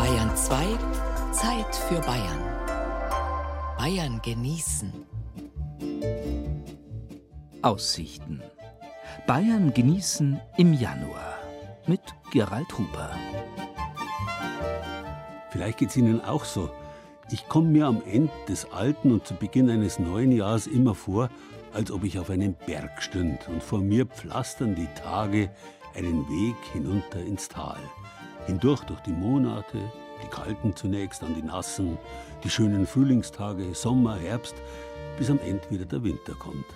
Bayern 2, Zeit für Bayern. Bayern genießen. Aussichten. Bayern genießen im Januar mit Gerald Huber. Vielleicht geht es Ihnen auch so. Ich komme mir am Ende des alten und zu Beginn eines neuen Jahres immer vor, als ob ich auf einem Berg stünd und vor mir pflastern die Tage einen Weg hinunter ins Tal. Hindurch durch die Monate, die kalten zunächst, dann die nassen, die schönen Frühlingstage, Sommer, Herbst, bis am Ende wieder der Winter kommt.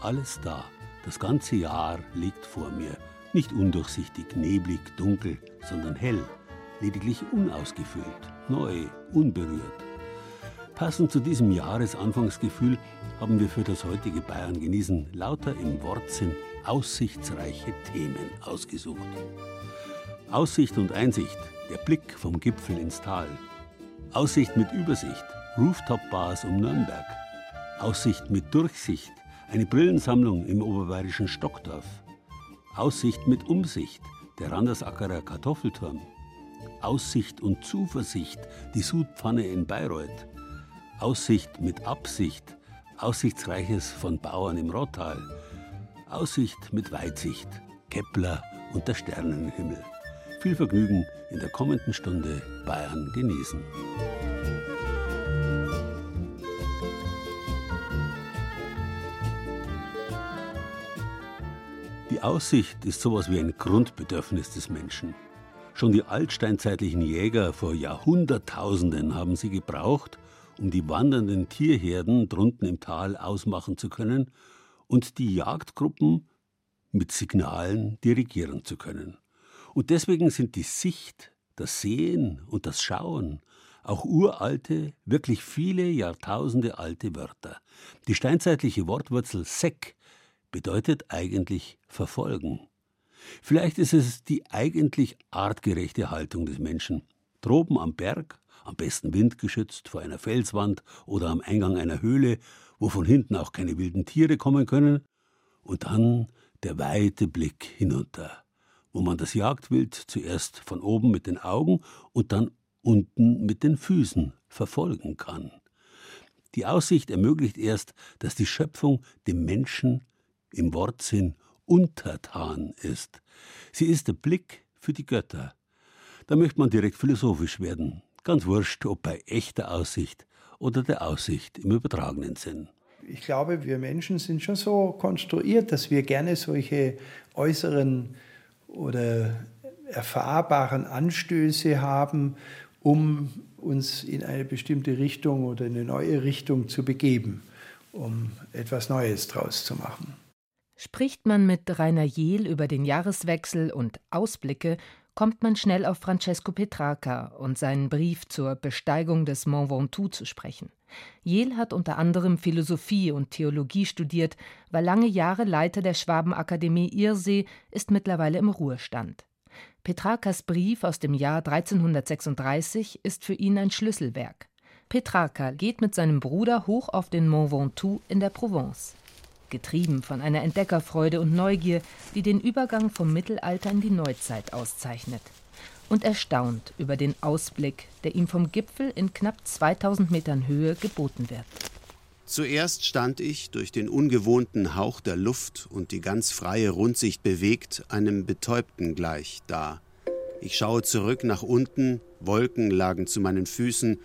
Alles da, das ganze Jahr liegt vor mir. Nicht undurchsichtig, neblig, dunkel, sondern hell, lediglich unausgefüllt, neu, unberührt. Passend zu diesem Jahresanfangsgefühl haben wir für das heutige Bayern genießen lauter im Wortsinn aussichtsreiche Themen ausgesucht. Aussicht und Einsicht, der Blick vom Gipfel ins Tal. Aussicht mit Übersicht, Rooftop-Bars um Nürnberg. Aussicht mit Durchsicht, eine Brillensammlung im oberbayerischen Stockdorf. Aussicht mit Umsicht, der Randersackerer Kartoffelturm. Aussicht und Zuversicht, die Sudpfanne in Bayreuth. Aussicht mit Absicht, Aussichtsreiches von Bauern im Rottal. Aussicht mit Weitsicht, Kepler und der Sternenhimmel. Viel Vergnügen in der kommenden Stunde Bayern genießen. Die Aussicht ist sowas wie ein Grundbedürfnis des Menschen. Schon die altsteinzeitlichen Jäger vor Jahrhunderttausenden haben sie gebraucht, um die wandernden Tierherden drunten im Tal ausmachen zu können und die Jagdgruppen mit Signalen dirigieren zu können. Und deswegen sind die Sicht, das Sehen und das Schauen auch uralte, wirklich viele Jahrtausende alte Wörter. Die steinzeitliche Wortwurzel sek bedeutet eigentlich verfolgen. Vielleicht ist es die eigentlich artgerechte Haltung des Menschen. Droben am Berg am besten windgeschützt vor einer Felswand oder am Eingang einer Höhle, wo von hinten auch keine wilden Tiere kommen können, und dann der weite Blick hinunter, wo man das Jagdwild zuerst von oben mit den Augen und dann unten mit den Füßen verfolgen kann. Die Aussicht ermöglicht erst, dass die Schöpfung dem Menschen im Wortsinn untertan ist. Sie ist der Blick für die Götter. Da möchte man direkt philosophisch werden. Ganz wurscht, ob bei echter Aussicht oder der Aussicht im übertragenen Sinn. Ich glaube, wir Menschen sind schon so konstruiert, dass wir gerne solche äußeren oder erfahrbaren Anstöße haben, um uns in eine bestimmte Richtung oder in eine neue Richtung zu begeben, um etwas Neues draus zu machen. Spricht man mit Rainer Jehl über den Jahreswechsel und Ausblicke, kommt man schnell auf Francesco Petrarca und seinen Brief zur Besteigung des Mont Ventoux zu sprechen. Jehl hat unter anderem Philosophie und Theologie studiert, war lange Jahre Leiter der Schwabenakademie Irsee, ist mittlerweile im Ruhestand. Petrarcas Brief aus dem Jahr 1336 ist für ihn ein Schlüsselwerk. Petrarca geht mit seinem Bruder hoch auf den Mont Ventoux in der Provence getrieben von einer Entdeckerfreude und Neugier, die den Übergang vom Mittelalter in die Neuzeit auszeichnet. Und erstaunt über den Ausblick, der ihm vom Gipfel in knapp 2000 Metern Höhe geboten wird. Zuerst stand ich, durch den ungewohnten Hauch der Luft und die ganz freie Rundsicht bewegt, einem Betäubten gleich da. Ich schaue zurück nach unten, Wolken lagen zu meinen Füßen,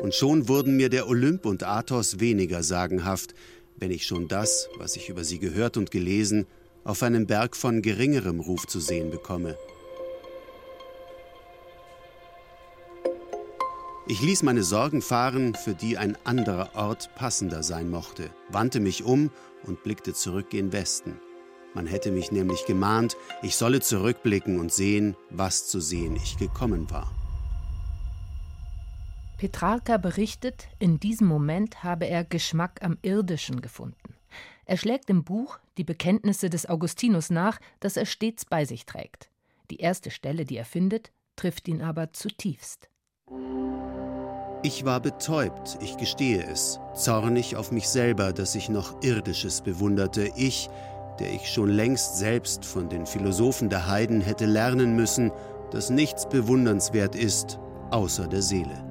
und schon wurden mir der Olymp und Athos weniger sagenhaft, wenn ich schon das, was ich über sie gehört und gelesen, auf einem Berg von geringerem Ruf zu sehen bekomme. Ich ließ meine Sorgen fahren, für die ein anderer Ort passender sein mochte, wandte mich um und blickte zurück gen Westen. Man hätte mich nämlich gemahnt, ich solle zurückblicken und sehen, was zu sehen ich gekommen war. Petrarca berichtet, in diesem Moment habe er Geschmack am Irdischen gefunden. Er schlägt im Buch die Bekenntnisse des Augustinus nach, das er stets bei sich trägt. Die erste Stelle, die er findet, trifft ihn aber zutiefst. Ich war betäubt, ich gestehe es, zornig auf mich selber, dass ich noch Irdisches bewunderte, ich, der ich schon längst selbst von den Philosophen der Heiden hätte lernen müssen, dass nichts bewundernswert ist, außer der Seele.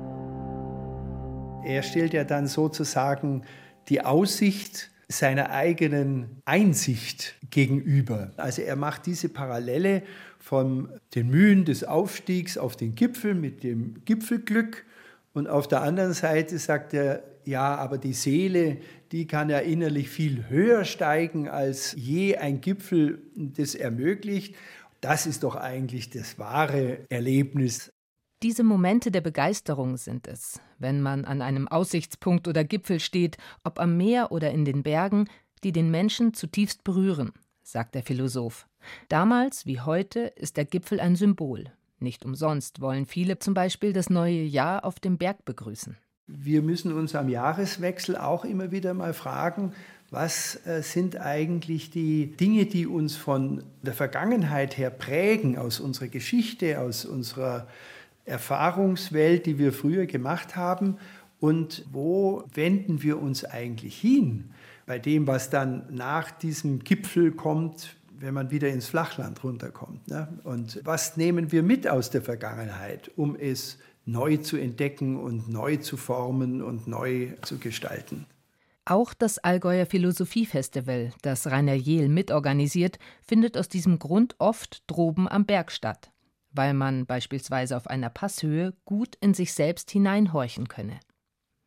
Er stellt ja dann sozusagen die Aussicht seiner eigenen Einsicht gegenüber. Also er macht diese Parallele von den Mühen des Aufstiegs auf den Gipfel mit dem Gipfelglück und auf der anderen Seite sagt er, ja, aber die Seele, die kann ja innerlich viel höher steigen, als je ein Gipfel das ermöglicht. Das ist doch eigentlich das wahre Erlebnis. Diese Momente der Begeisterung sind es, wenn man an einem Aussichtspunkt oder Gipfel steht, ob am Meer oder in den Bergen, die den Menschen zutiefst berühren, sagt der Philosoph. Damals wie heute ist der Gipfel ein Symbol. Nicht umsonst wollen viele zum Beispiel das neue Jahr auf dem Berg begrüßen. Wir müssen uns am Jahreswechsel auch immer wieder mal fragen, was äh, sind eigentlich die Dinge, die uns von der Vergangenheit her prägen, aus unserer Geschichte, aus unserer Erfahrungswelt, die wir früher gemacht haben, und wo wenden wir uns eigentlich hin bei dem, was dann nach diesem Gipfel kommt, wenn man wieder ins Flachland runterkommt. Ne? Und was nehmen wir mit aus der Vergangenheit, um es neu zu entdecken und neu zu formen und neu zu gestalten? Auch das Allgäuer Philosophiefestival, das Rainer Jehl mitorganisiert, findet aus diesem Grund oft droben am Berg statt, weil man beispielsweise auf einer Passhöhe gut in sich selbst hineinhorchen könne.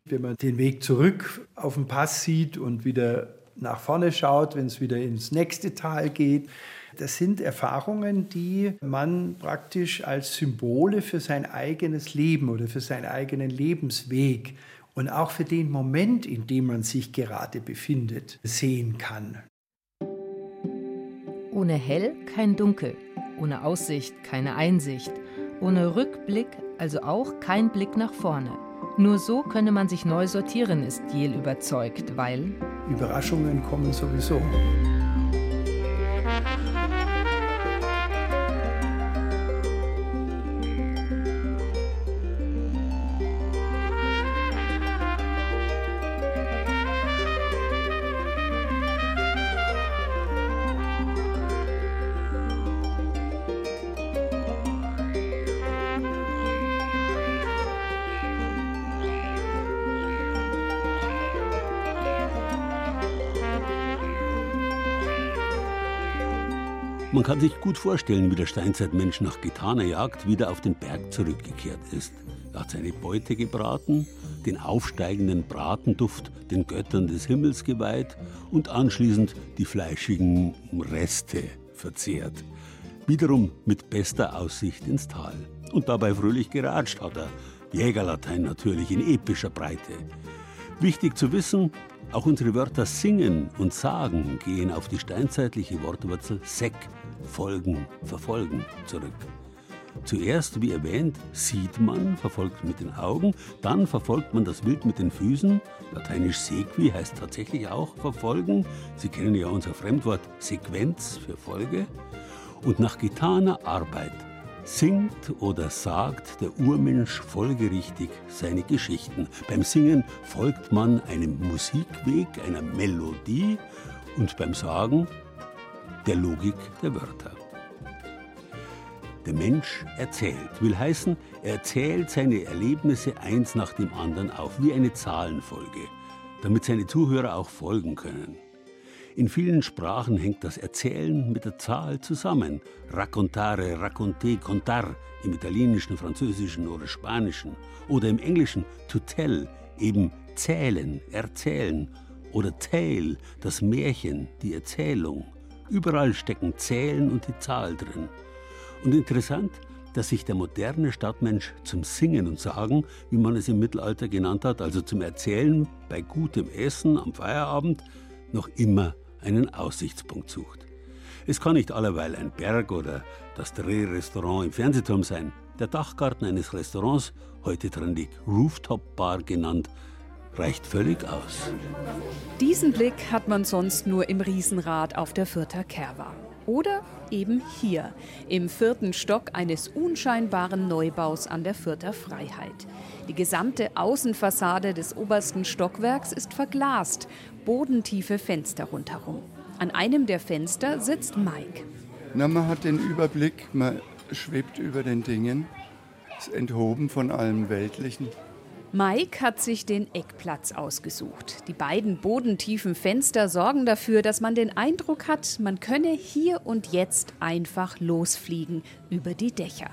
Wenn man den Weg zurück auf den Pass sieht und wieder nach vorne schaut, wenn es wieder ins nächste Tal geht, das sind Erfahrungen, die man praktisch als Symbole für sein eigenes Leben oder für seinen eigenen Lebensweg und auch für den Moment, in dem man sich gerade befindet, sehen kann. Ohne Hell kein Dunkel, ohne Aussicht keine Einsicht, ohne Rückblick also auch kein Blick nach vorne. Nur so könne man sich neu sortieren, ist Jel überzeugt, weil Überraschungen kommen sowieso. Kann sich gut vorstellen, wie der Steinzeitmensch nach getaner Jagd wieder auf den Berg zurückgekehrt ist. Er hat seine Beute gebraten, den aufsteigenden Bratenduft den Göttern des Himmels geweiht und anschließend die fleischigen Reste verzehrt. Wiederum mit bester Aussicht ins Tal. Und dabei fröhlich geratscht hat er. Jägerlatein natürlich in epischer Breite. Wichtig zu wissen, auch unsere Wörter singen und sagen gehen auf die steinzeitliche Wortwurzel sek, folgen, verfolgen zurück. Zuerst, wie erwähnt, sieht man, verfolgt mit den Augen, dann verfolgt man das Wild mit den Füßen. Lateinisch sequi heißt tatsächlich auch verfolgen. Sie kennen ja unser Fremdwort Sequenz für Folge. Und nach getaner Arbeit singt oder sagt der Urmensch folgerichtig seine Geschichten. Beim Singen folgt man einem Musikweg, einer Melodie und beim Sagen der Logik der Wörter. Der Mensch erzählt, will heißen, er erzählt seine Erlebnisse eins nach dem anderen auf, wie eine Zahlenfolge, damit seine Zuhörer auch folgen können. In vielen Sprachen hängt das Erzählen mit der Zahl zusammen. Raccontare, racconter, contar im Italienischen, Französischen oder Spanischen. Oder im Englischen to tell, eben zählen, erzählen. Oder tale, das Märchen, die Erzählung. Überall stecken Zählen und die Zahl drin. Und interessant, dass sich der moderne Stadtmensch zum Singen und Sagen, wie man es im Mittelalter genannt hat, also zum Erzählen bei gutem Essen am Feierabend, noch immer einen Aussichtspunkt sucht. Es kann nicht allerweil ein Berg oder das Drehrestaurant im Fernsehturm sein. Der Dachgarten eines Restaurants, heute trendig Rooftop Bar genannt, reicht völlig aus. Diesen Blick hat man sonst nur im Riesenrad auf der Fürther Kerwa. Oder eben hier, im vierten Stock eines unscheinbaren Neubaus an der Fürther Freiheit. Die gesamte Außenfassade des obersten Stockwerks ist verglast, bodentiefe Fenster rundherum. An einem der Fenster sitzt Mike. Na, man hat den Überblick, man schwebt über den Dingen. ist enthoben von allem Weltlichen. Mike hat sich den Eckplatz ausgesucht. Die beiden bodentiefen Fenster sorgen dafür, dass man den Eindruck hat, man könne hier und jetzt einfach losfliegen über die Dächer.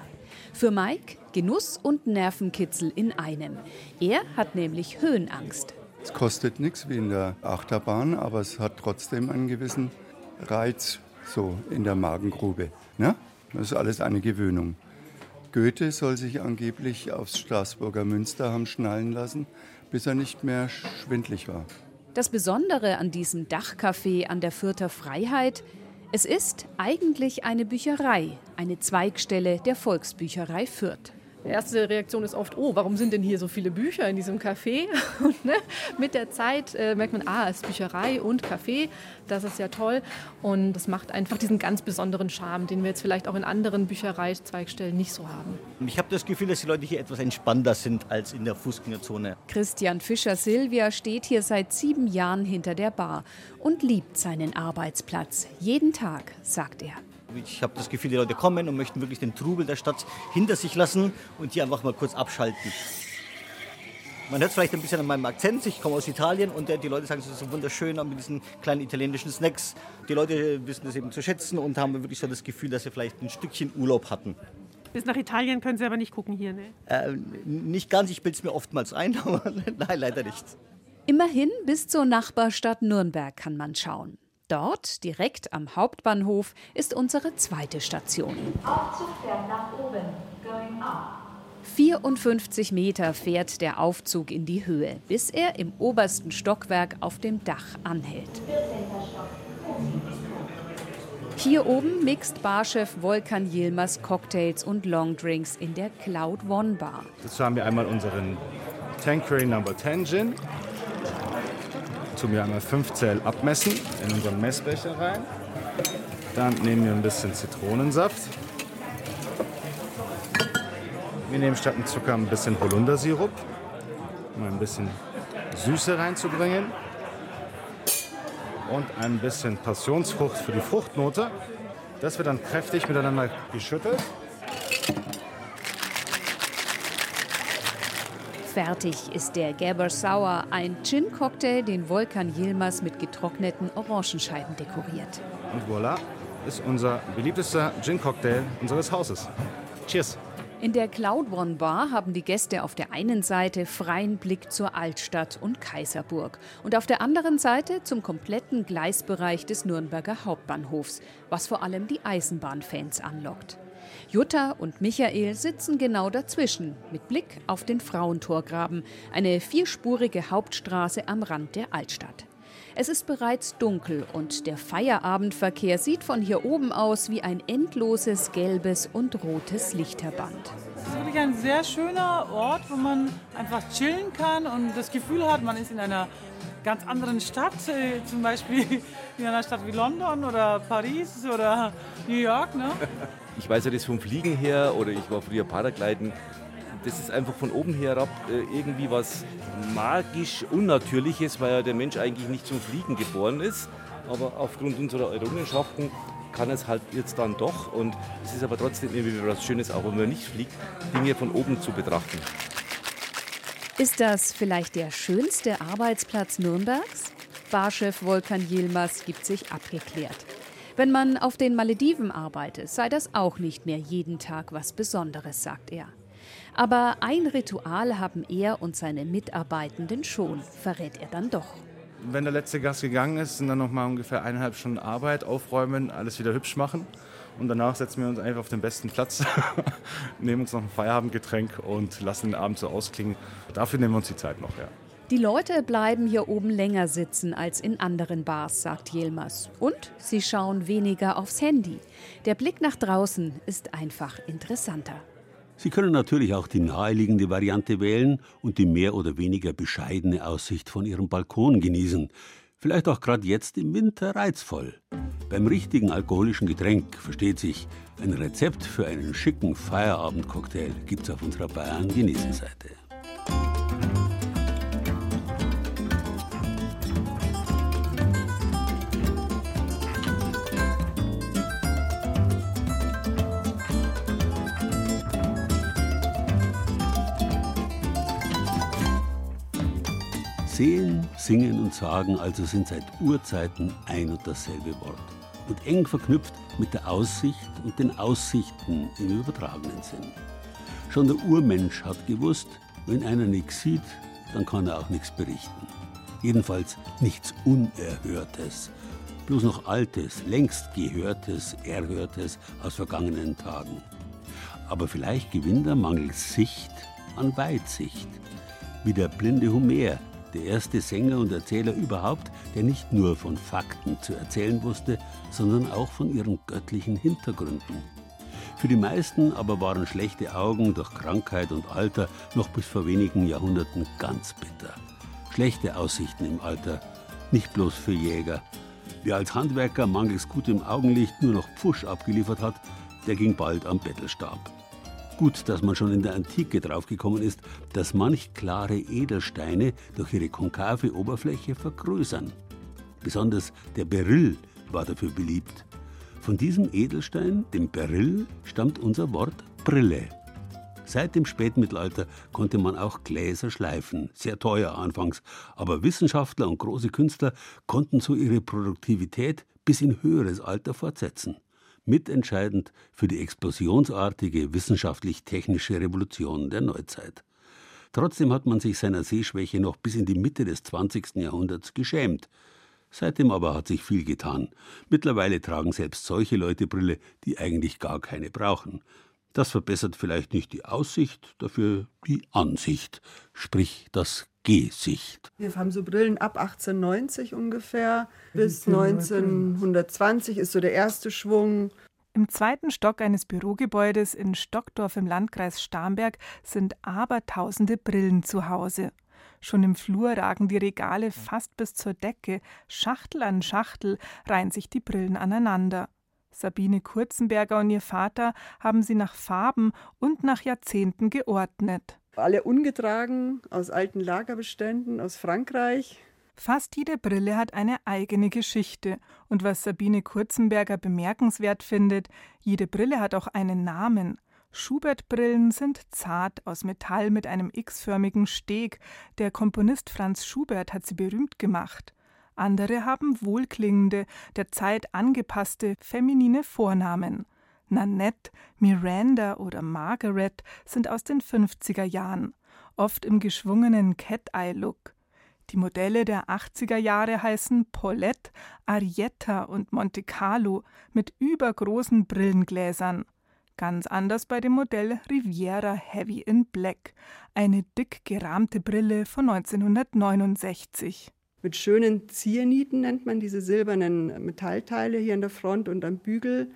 Für Mike Genuss und Nervenkitzel in einem. Er hat nämlich Höhenangst. Es kostet nichts wie in der Achterbahn, aber es hat trotzdem einen gewissen Reiz so in der Magengrube. Ne? Das ist alles eine Gewöhnung. Goethe soll sich angeblich aufs Straßburger Münster haben schnallen lassen, bis er nicht mehr schwindlig war. Das Besondere an diesem Dachcafé an der Fürther Freiheit, es ist eigentlich eine Bücherei, eine Zweigstelle der Volksbücherei Fürth. Die erste Reaktion ist oft, oh, warum sind denn hier so viele Bücher in diesem Café? Und ne, mit der Zeit äh, merkt man, ah, es ist Bücherei und Café, das ist ja toll. Und das macht einfach diesen ganz besonderen Charme, den wir jetzt vielleicht auch in anderen Büchereizweigstellen nicht so haben. Ich habe das Gefühl, dass die Leute hier etwas entspannter sind als in der Fußgängerzone. Christian Fischer-Silvia steht hier seit sieben Jahren hinter der Bar und liebt seinen Arbeitsplatz. Jeden Tag, sagt er. Ich habe das Gefühl, die Leute kommen und möchten wirklich den Trubel der Stadt hinter sich lassen und hier einfach mal kurz abschalten. Man hört es vielleicht ein bisschen an meinem Akzent. Ich komme aus Italien und die Leute sagen, es ist so wunderschön mit diesen kleinen italienischen Snacks. Die Leute wissen das eben zu schätzen und haben wirklich so das Gefühl, dass sie vielleicht ein Stückchen Urlaub hatten. Bis nach Italien können Sie aber nicht gucken hier, ne? Äh, nicht ganz, ich bilde es mir oftmals ein, aber nein, leider nicht. Immerhin bis zur Nachbarstadt Nürnberg kann man schauen. Dort, direkt am Hauptbahnhof, ist unsere zweite Station. Aufzug fährt nach oben, going up. 54 Meter fährt der Aufzug in die Höhe, bis er im obersten Stockwerk auf dem Dach anhält. Hier oben mixt Barchef Volkan Yilmaz Cocktails und Longdrinks in der Cloud One Bar. Dazu haben wir einmal unseren Tanqueray Number 10 Gin tun wir einmal 5 Zell abmessen in unseren Messbecher rein. Dann nehmen wir ein bisschen Zitronensaft. Wir nehmen statt dem Zucker ein bisschen Holundersirup, um ein bisschen Süße reinzubringen. Und ein bisschen Passionsfrucht für die Fruchtnote. Das wird dann kräftig miteinander geschüttelt. Fertig ist der Gabber Sour, ein Gin-Cocktail, den Volkan Yilmaz mit getrockneten Orangenscheiben dekoriert. Und voilà, ist unser beliebtester Gin-Cocktail unseres Hauses. Cheers! In der Cloud One Bar haben die Gäste auf der einen Seite freien Blick zur Altstadt und Kaiserburg und auf der anderen Seite zum kompletten Gleisbereich des Nürnberger Hauptbahnhofs, was vor allem die Eisenbahnfans anlockt. Jutta und Michael sitzen genau dazwischen, mit Blick auf den Frauentorgraben, eine vierspurige Hauptstraße am Rand der Altstadt. Es ist bereits dunkel und der Feierabendverkehr sieht von hier oben aus wie ein endloses gelbes und rotes Lichterband. Es ist wirklich ein sehr schöner Ort, wo man einfach chillen kann und das Gefühl hat, man ist in einer ganz anderen Stadt, äh, zum Beispiel in einer Stadt wie London oder Paris oder New York. Ne? Ich weiß ja das vom Fliegen her oder ich war früher Paragliden. Das ist einfach von oben herab äh, irgendwie was magisch Unnatürliches, weil ja der Mensch eigentlich nicht zum Fliegen geboren ist. Aber aufgrund unserer Errungenschaften kann es halt jetzt dann doch. Und es ist aber trotzdem irgendwie was Schönes, auch wenn man nicht fliegt, Dinge von oben zu betrachten. Ist das vielleicht der schönste Arbeitsplatz Nürnbergs? Barchef Volkan Yilmaz gibt sich abgeklärt. Wenn man auf den Malediven arbeitet, sei das auch nicht mehr jeden Tag was Besonderes, sagt er. Aber ein Ritual haben er und seine Mitarbeitenden schon, verrät er dann doch. Wenn der letzte Gast gegangen ist, sind dann noch mal ungefähr eineinhalb Stunden Arbeit, aufräumen, alles wieder hübsch machen. Und danach setzen wir uns einfach auf den besten Platz, nehmen uns noch ein Feierabendgetränk und lassen den Abend so ausklingen. Dafür nehmen wir uns die Zeit noch, ja. Die Leute bleiben hier oben länger sitzen als in anderen Bars, sagt Jelmers. Und sie schauen weniger aufs Handy. Der Blick nach draußen ist einfach interessanter. Sie können natürlich auch die naheliegende Variante wählen und die mehr oder weniger bescheidene Aussicht von Ihrem Balkon genießen. Vielleicht auch gerade jetzt im Winter reizvoll. Beim richtigen alkoholischen Getränk, versteht sich, ein Rezept für einen schicken Feierabendcocktail gibt's auf unserer Bayern-Genießen-Seite. Sehen, Singen und Sagen also sind seit Urzeiten ein und dasselbe Wort und eng verknüpft mit der Aussicht und den Aussichten im übertragenen Sinn. Schon der Urmensch hat gewusst, wenn einer nichts sieht, dann kann er auch nichts berichten. Jedenfalls nichts Unerhörtes, bloß noch Altes, längst Gehörtes, Erhörtes aus vergangenen Tagen. Aber vielleicht gewinnt er mangels Sicht an Weitsicht, wie der blinde Homer, der erste Sänger und Erzähler überhaupt, der nicht nur von Fakten zu erzählen wusste, sondern auch von ihren göttlichen Hintergründen. Für die meisten aber waren schlechte Augen durch Krankheit und Alter noch bis vor wenigen Jahrhunderten ganz bitter. Schlechte Aussichten im Alter, nicht bloß für Jäger. Wer als Handwerker mangels gutem Augenlicht nur noch Pfusch abgeliefert hat, der ging bald am Bettelstab. Gut, dass man schon in der Antike draufgekommen ist, dass manch klare Edelsteine durch ihre konkave Oberfläche vergrößern. Besonders der Beryl war dafür beliebt. Von diesem Edelstein, dem Beryl, stammt unser Wort Brille. Seit dem Spätmittelalter konnte man auch Gläser schleifen, sehr teuer anfangs, aber Wissenschaftler und große Künstler konnten so ihre Produktivität bis in höheres Alter fortsetzen mitentscheidend für die explosionsartige wissenschaftlich-technische Revolution der Neuzeit. Trotzdem hat man sich seiner Sehschwäche noch bis in die Mitte des 20. Jahrhunderts geschämt. Seitdem aber hat sich viel getan. Mittlerweile tragen selbst solche Leute Brille, die eigentlich gar keine brauchen. Das verbessert vielleicht nicht die Aussicht, dafür die Ansicht, sprich das Gesicht. Wir haben so Brillen ab 1890 ungefähr bis 1920 ist so der erste Schwung. Im zweiten Stock eines Bürogebäudes in Stockdorf im Landkreis Starnberg sind abertausende Brillen zu Hause. Schon im Flur ragen die Regale fast bis zur Decke, Schachtel an Schachtel reihen sich die Brillen aneinander. Sabine Kurzenberger und ihr Vater haben sie nach Farben und nach Jahrzehnten geordnet alle ungetragen aus alten Lagerbeständen aus Frankreich. Fast jede Brille hat eine eigene Geschichte. Und was Sabine Kurzenberger bemerkenswert findet, jede Brille hat auch einen Namen. Schubert-Brillen sind zart aus Metall mit einem x-förmigen Steg. Der Komponist Franz Schubert hat sie berühmt gemacht. Andere haben wohlklingende, der Zeit angepasste, feminine Vornamen. Nanette, Miranda oder Margaret sind aus den 50er Jahren, oft im geschwungenen Cat-Eye-Look. Die Modelle der 80er Jahre heißen Paulette, Arietta und Monte Carlo mit übergroßen Brillengläsern. Ganz anders bei dem Modell Riviera Heavy in Black, eine dick gerahmte Brille von 1969. Mit schönen Ziernieten nennt man diese silbernen Metallteile hier an der Front und am Bügel.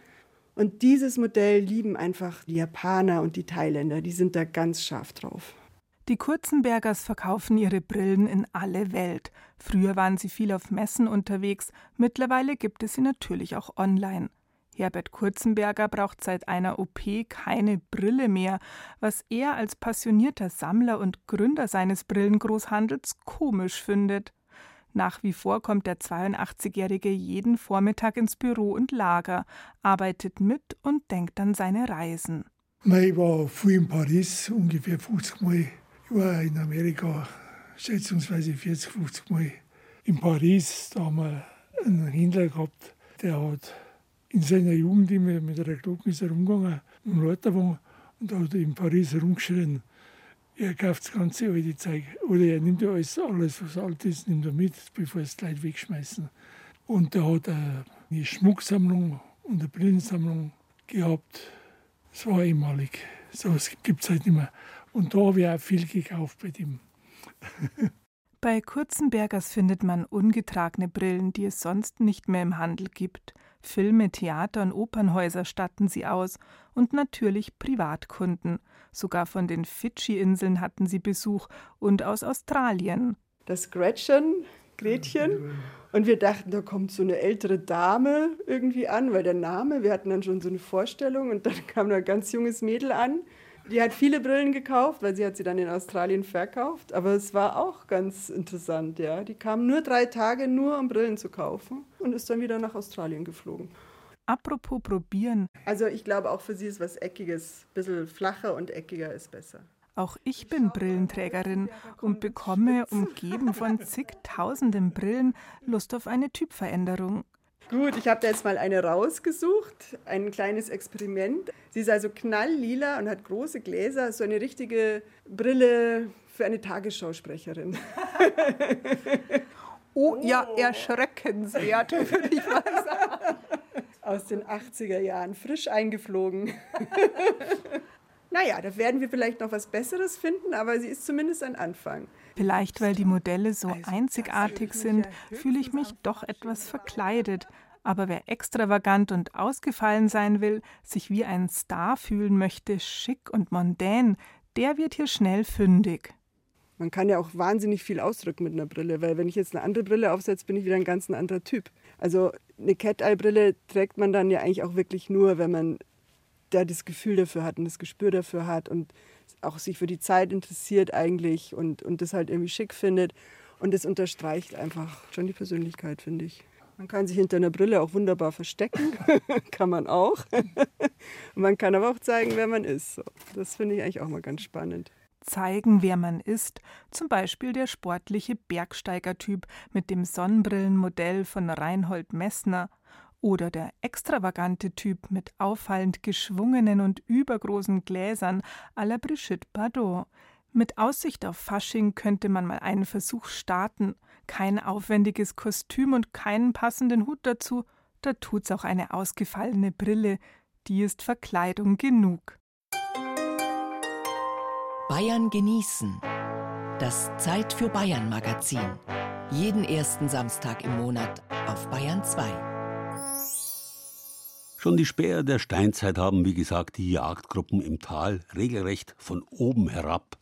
Und dieses Modell lieben einfach die Japaner und die Thailänder, die sind da ganz scharf drauf. Die Kurzenbergers verkaufen ihre Brillen in alle Welt. Früher waren sie viel auf Messen unterwegs, mittlerweile gibt es sie natürlich auch online. Herbert Kurzenberger braucht seit einer OP keine Brille mehr, was er als passionierter Sammler und Gründer seines Brillengroßhandels komisch findet. Nach wie vor kommt der 82-Jährige jeden Vormittag ins Büro und Lager, arbeitet mit und denkt an seine Reisen. Ich war viel in Paris, ungefähr 50 Mal. Ich war in Amerika schätzungsweise 40, 50 Mal. In Paris, da haben wir einen Händler gehabt, der hat in seiner Jugend immer mit einer Glocke herumgegangen, mit einem Leiterwagen, und hat in Paris herumgeschrien, er kauft das ganze alte Zeug. Oder er nimmt ja alles, alles was alt ist, nimmt er mit, bevor es die Leute wegschmeißen. Und er hat eine Schmucksammlung und eine Brillensammlung gehabt. Das war einmalig. So etwas gibt es halt nicht mehr. Und da habe ich auch viel gekauft bei dem. Bei Kurzenbergers findet man ungetragene Brillen, die es sonst nicht mehr im Handel gibt. Filme, Theater und Opernhäuser statten sie aus und natürlich Privatkunden. Sogar von den Fidschi-Inseln hatten sie Besuch und aus Australien. Das Gretchen, Gretchen. Und wir dachten, da kommt so eine ältere Dame irgendwie an, weil der Name, wir hatten dann schon so eine Vorstellung und dann kam da ein ganz junges Mädel an. Die hat viele Brillen gekauft, weil sie hat sie dann in Australien verkauft. Aber es war auch ganz interessant, ja. Die kam nur drei Tage nur, um Brillen zu kaufen und ist dann wieder nach Australien geflogen. Apropos probieren. Also ich glaube auch für sie ist was Eckiges, ein bisschen flacher und eckiger ist besser. Auch ich bin Brillenträgerin und bekomme, umgeben von zigtausenden Brillen, Lust auf eine Typveränderung. Gut, ich habe da jetzt mal eine rausgesucht, ein kleines Experiment. Sie ist also knalllila und hat große Gläser, so eine richtige Brille für eine Tagesschausprecherin. oh, ja, erschreckenswert, würde ich mal sagen. Aus den 80er Jahren, frisch eingeflogen. naja, da werden wir vielleicht noch was Besseres finden, aber sie ist zumindest ein Anfang. Vielleicht, weil die Modelle so einzigartig sind, fühle ich mich doch etwas verkleidet. Aber wer extravagant und ausgefallen sein will, sich wie ein Star fühlen möchte, schick und mondän, der wird hier schnell fündig. Man kann ja auch wahnsinnig viel ausdrücken mit einer Brille, weil wenn ich jetzt eine andere Brille aufsetze, bin ich wieder ein ganz anderer Typ. Also eine Cat-Eye-Brille trägt man dann ja eigentlich auch wirklich nur, wenn man da das Gefühl dafür hat und das Gespür dafür hat und auch sich für die Zeit interessiert eigentlich und, und das halt irgendwie schick findet. Und das unterstreicht einfach schon die Persönlichkeit, finde ich. Man kann sich hinter einer Brille auch wunderbar verstecken, kann man auch. man kann aber auch zeigen, wer man ist. Das finde ich eigentlich auch mal ganz spannend. Zeigen, wer man ist, zum Beispiel der sportliche Bergsteigertyp mit dem Sonnenbrillenmodell von Reinhold Messner oder der extravagante Typ mit auffallend geschwungenen und übergroßen Gläsern à la Brigitte Bardot. Mit Aussicht auf Fasching könnte man mal einen Versuch starten. Kein aufwendiges Kostüm und keinen passenden Hut dazu, da tut's auch eine ausgefallene Brille. Die ist Verkleidung genug. Bayern genießen. Das Zeit für Bayern Magazin. Jeden ersten Samstag im Monat auf Bayern 2. Schon die Späher der Steinzeit haben, wie gesagt, die Jagdgruppen im Tal regelrecht von oben herab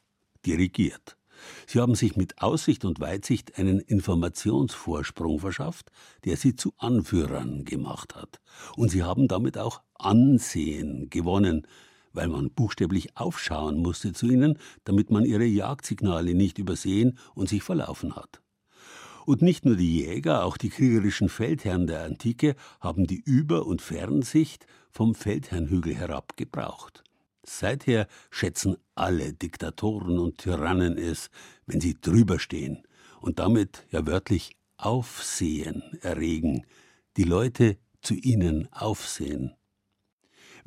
dirigiert. Sie haben sich mit Aussicht und Weitsicht einen Informationsvorsprung verschafft, der sie zu Anführern gemacht hat. Und sie haben damit auch Ansehen gewonnen, weil man buchstäblich aufschauen musste zu ihnen, damit man ihre Jagdsignale nicht übersehen und sich verlaufen hat. Und nicht nur die Jäger, auch die kriegerischen Feldherren der Antike haben die Über- und Fernsicht vom Feldherrnhügel herab gebraucht. Seither schätzen alle Diktatoren und Tyrannen es, wenn sie drüber stehen und damit ja wörtlich Aufsehen erregen, die Leute zu ihnen aufsehen.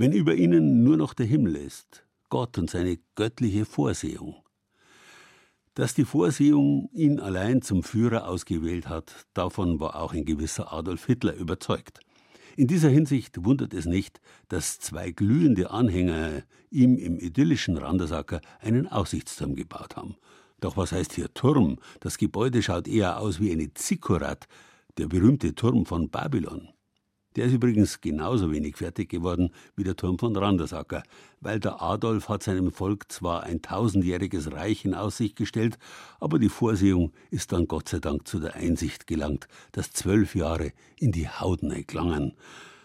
Wenn über ihnen nur noch der Himmel ist, Gott und seine göttliche Vorsehung, dass die Vorsehung ihn allein zum Führer ausgewählt hat, davon war auch ein gewisser Adolf Hitler überzeugt. In dieser Hinsicht wundert es nicht, dass zwei glühende Anhänger ihm im idyllischen Randersacker einen Aussichtsturm gebaut haben. Doch was heißt hier Turm? Das Gebäude schaut eher aus wie eine Zikkurat, der berühmte Turm von Babylon. Der ist übrigens genauso wenig fertig geworden wie der Turm von Randersacker, weil der Adolf hat seinem Volk zwar ein tausendjähriges Reich in Aussicht gestellt, aber die Vorsehung ist dann Gott sei Dank zu der Einsicht gelangt, dass zwölf Jahre in die Haudene klangen.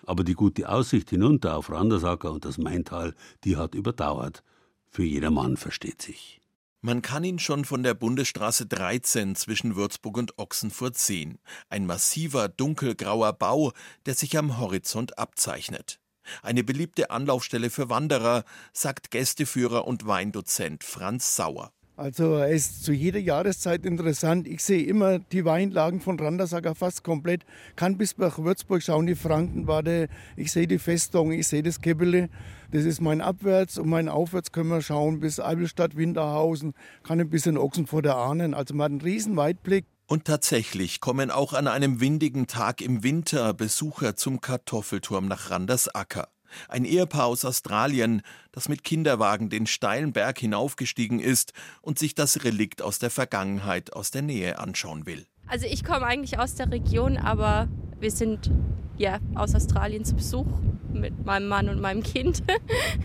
Aber die gute Aussicht hinunter auf Randersacker und das Maintal, die hat überdauert. Für jedermann versteht sich. Man kann ihn schon von der Bundesstraße 13 zwischen Würzburg und Ochsenfurt sehen. Ein massiver, dunkelgrauer Bau, der sich am Horizont abzeichnet. Eine beliebte Anlaufstelle für Wanderer, sagt Gästeführer und Weindozent Franz Sauer. Also er ist zu jeder Jahreszeit interessant. Ich sehe immer die Weinlagen von Randersacker fast komplett. Kann bis nach Würzburg schauen, die Frankenwarte. Ich sehe die Festung, ich sehe das Kebbele. Das ist mein Abwärts und mein Aufwärts können wir schauen bis Eibelstadt, Winterhausen, kann ein bisschen Ochsen vor der Ahnen. Also man hat einen riesen Weitblick. Und tatsächlich kommen auch an einem windigen Tag im Winter Besucher zum Kartoffelturm nach Randersacker. Ein Ehepaar aus Australien, das mit Kinderwagen den steilen Berg hinaufgestiegen ist und sich das Relikt aus der Vergangenheit aus der Nähe anschauen will. Also ich komme eigentlich aus der Region, aber wir sind ja aus Australien zu Besuch mit meinem Mann und meinem Kind.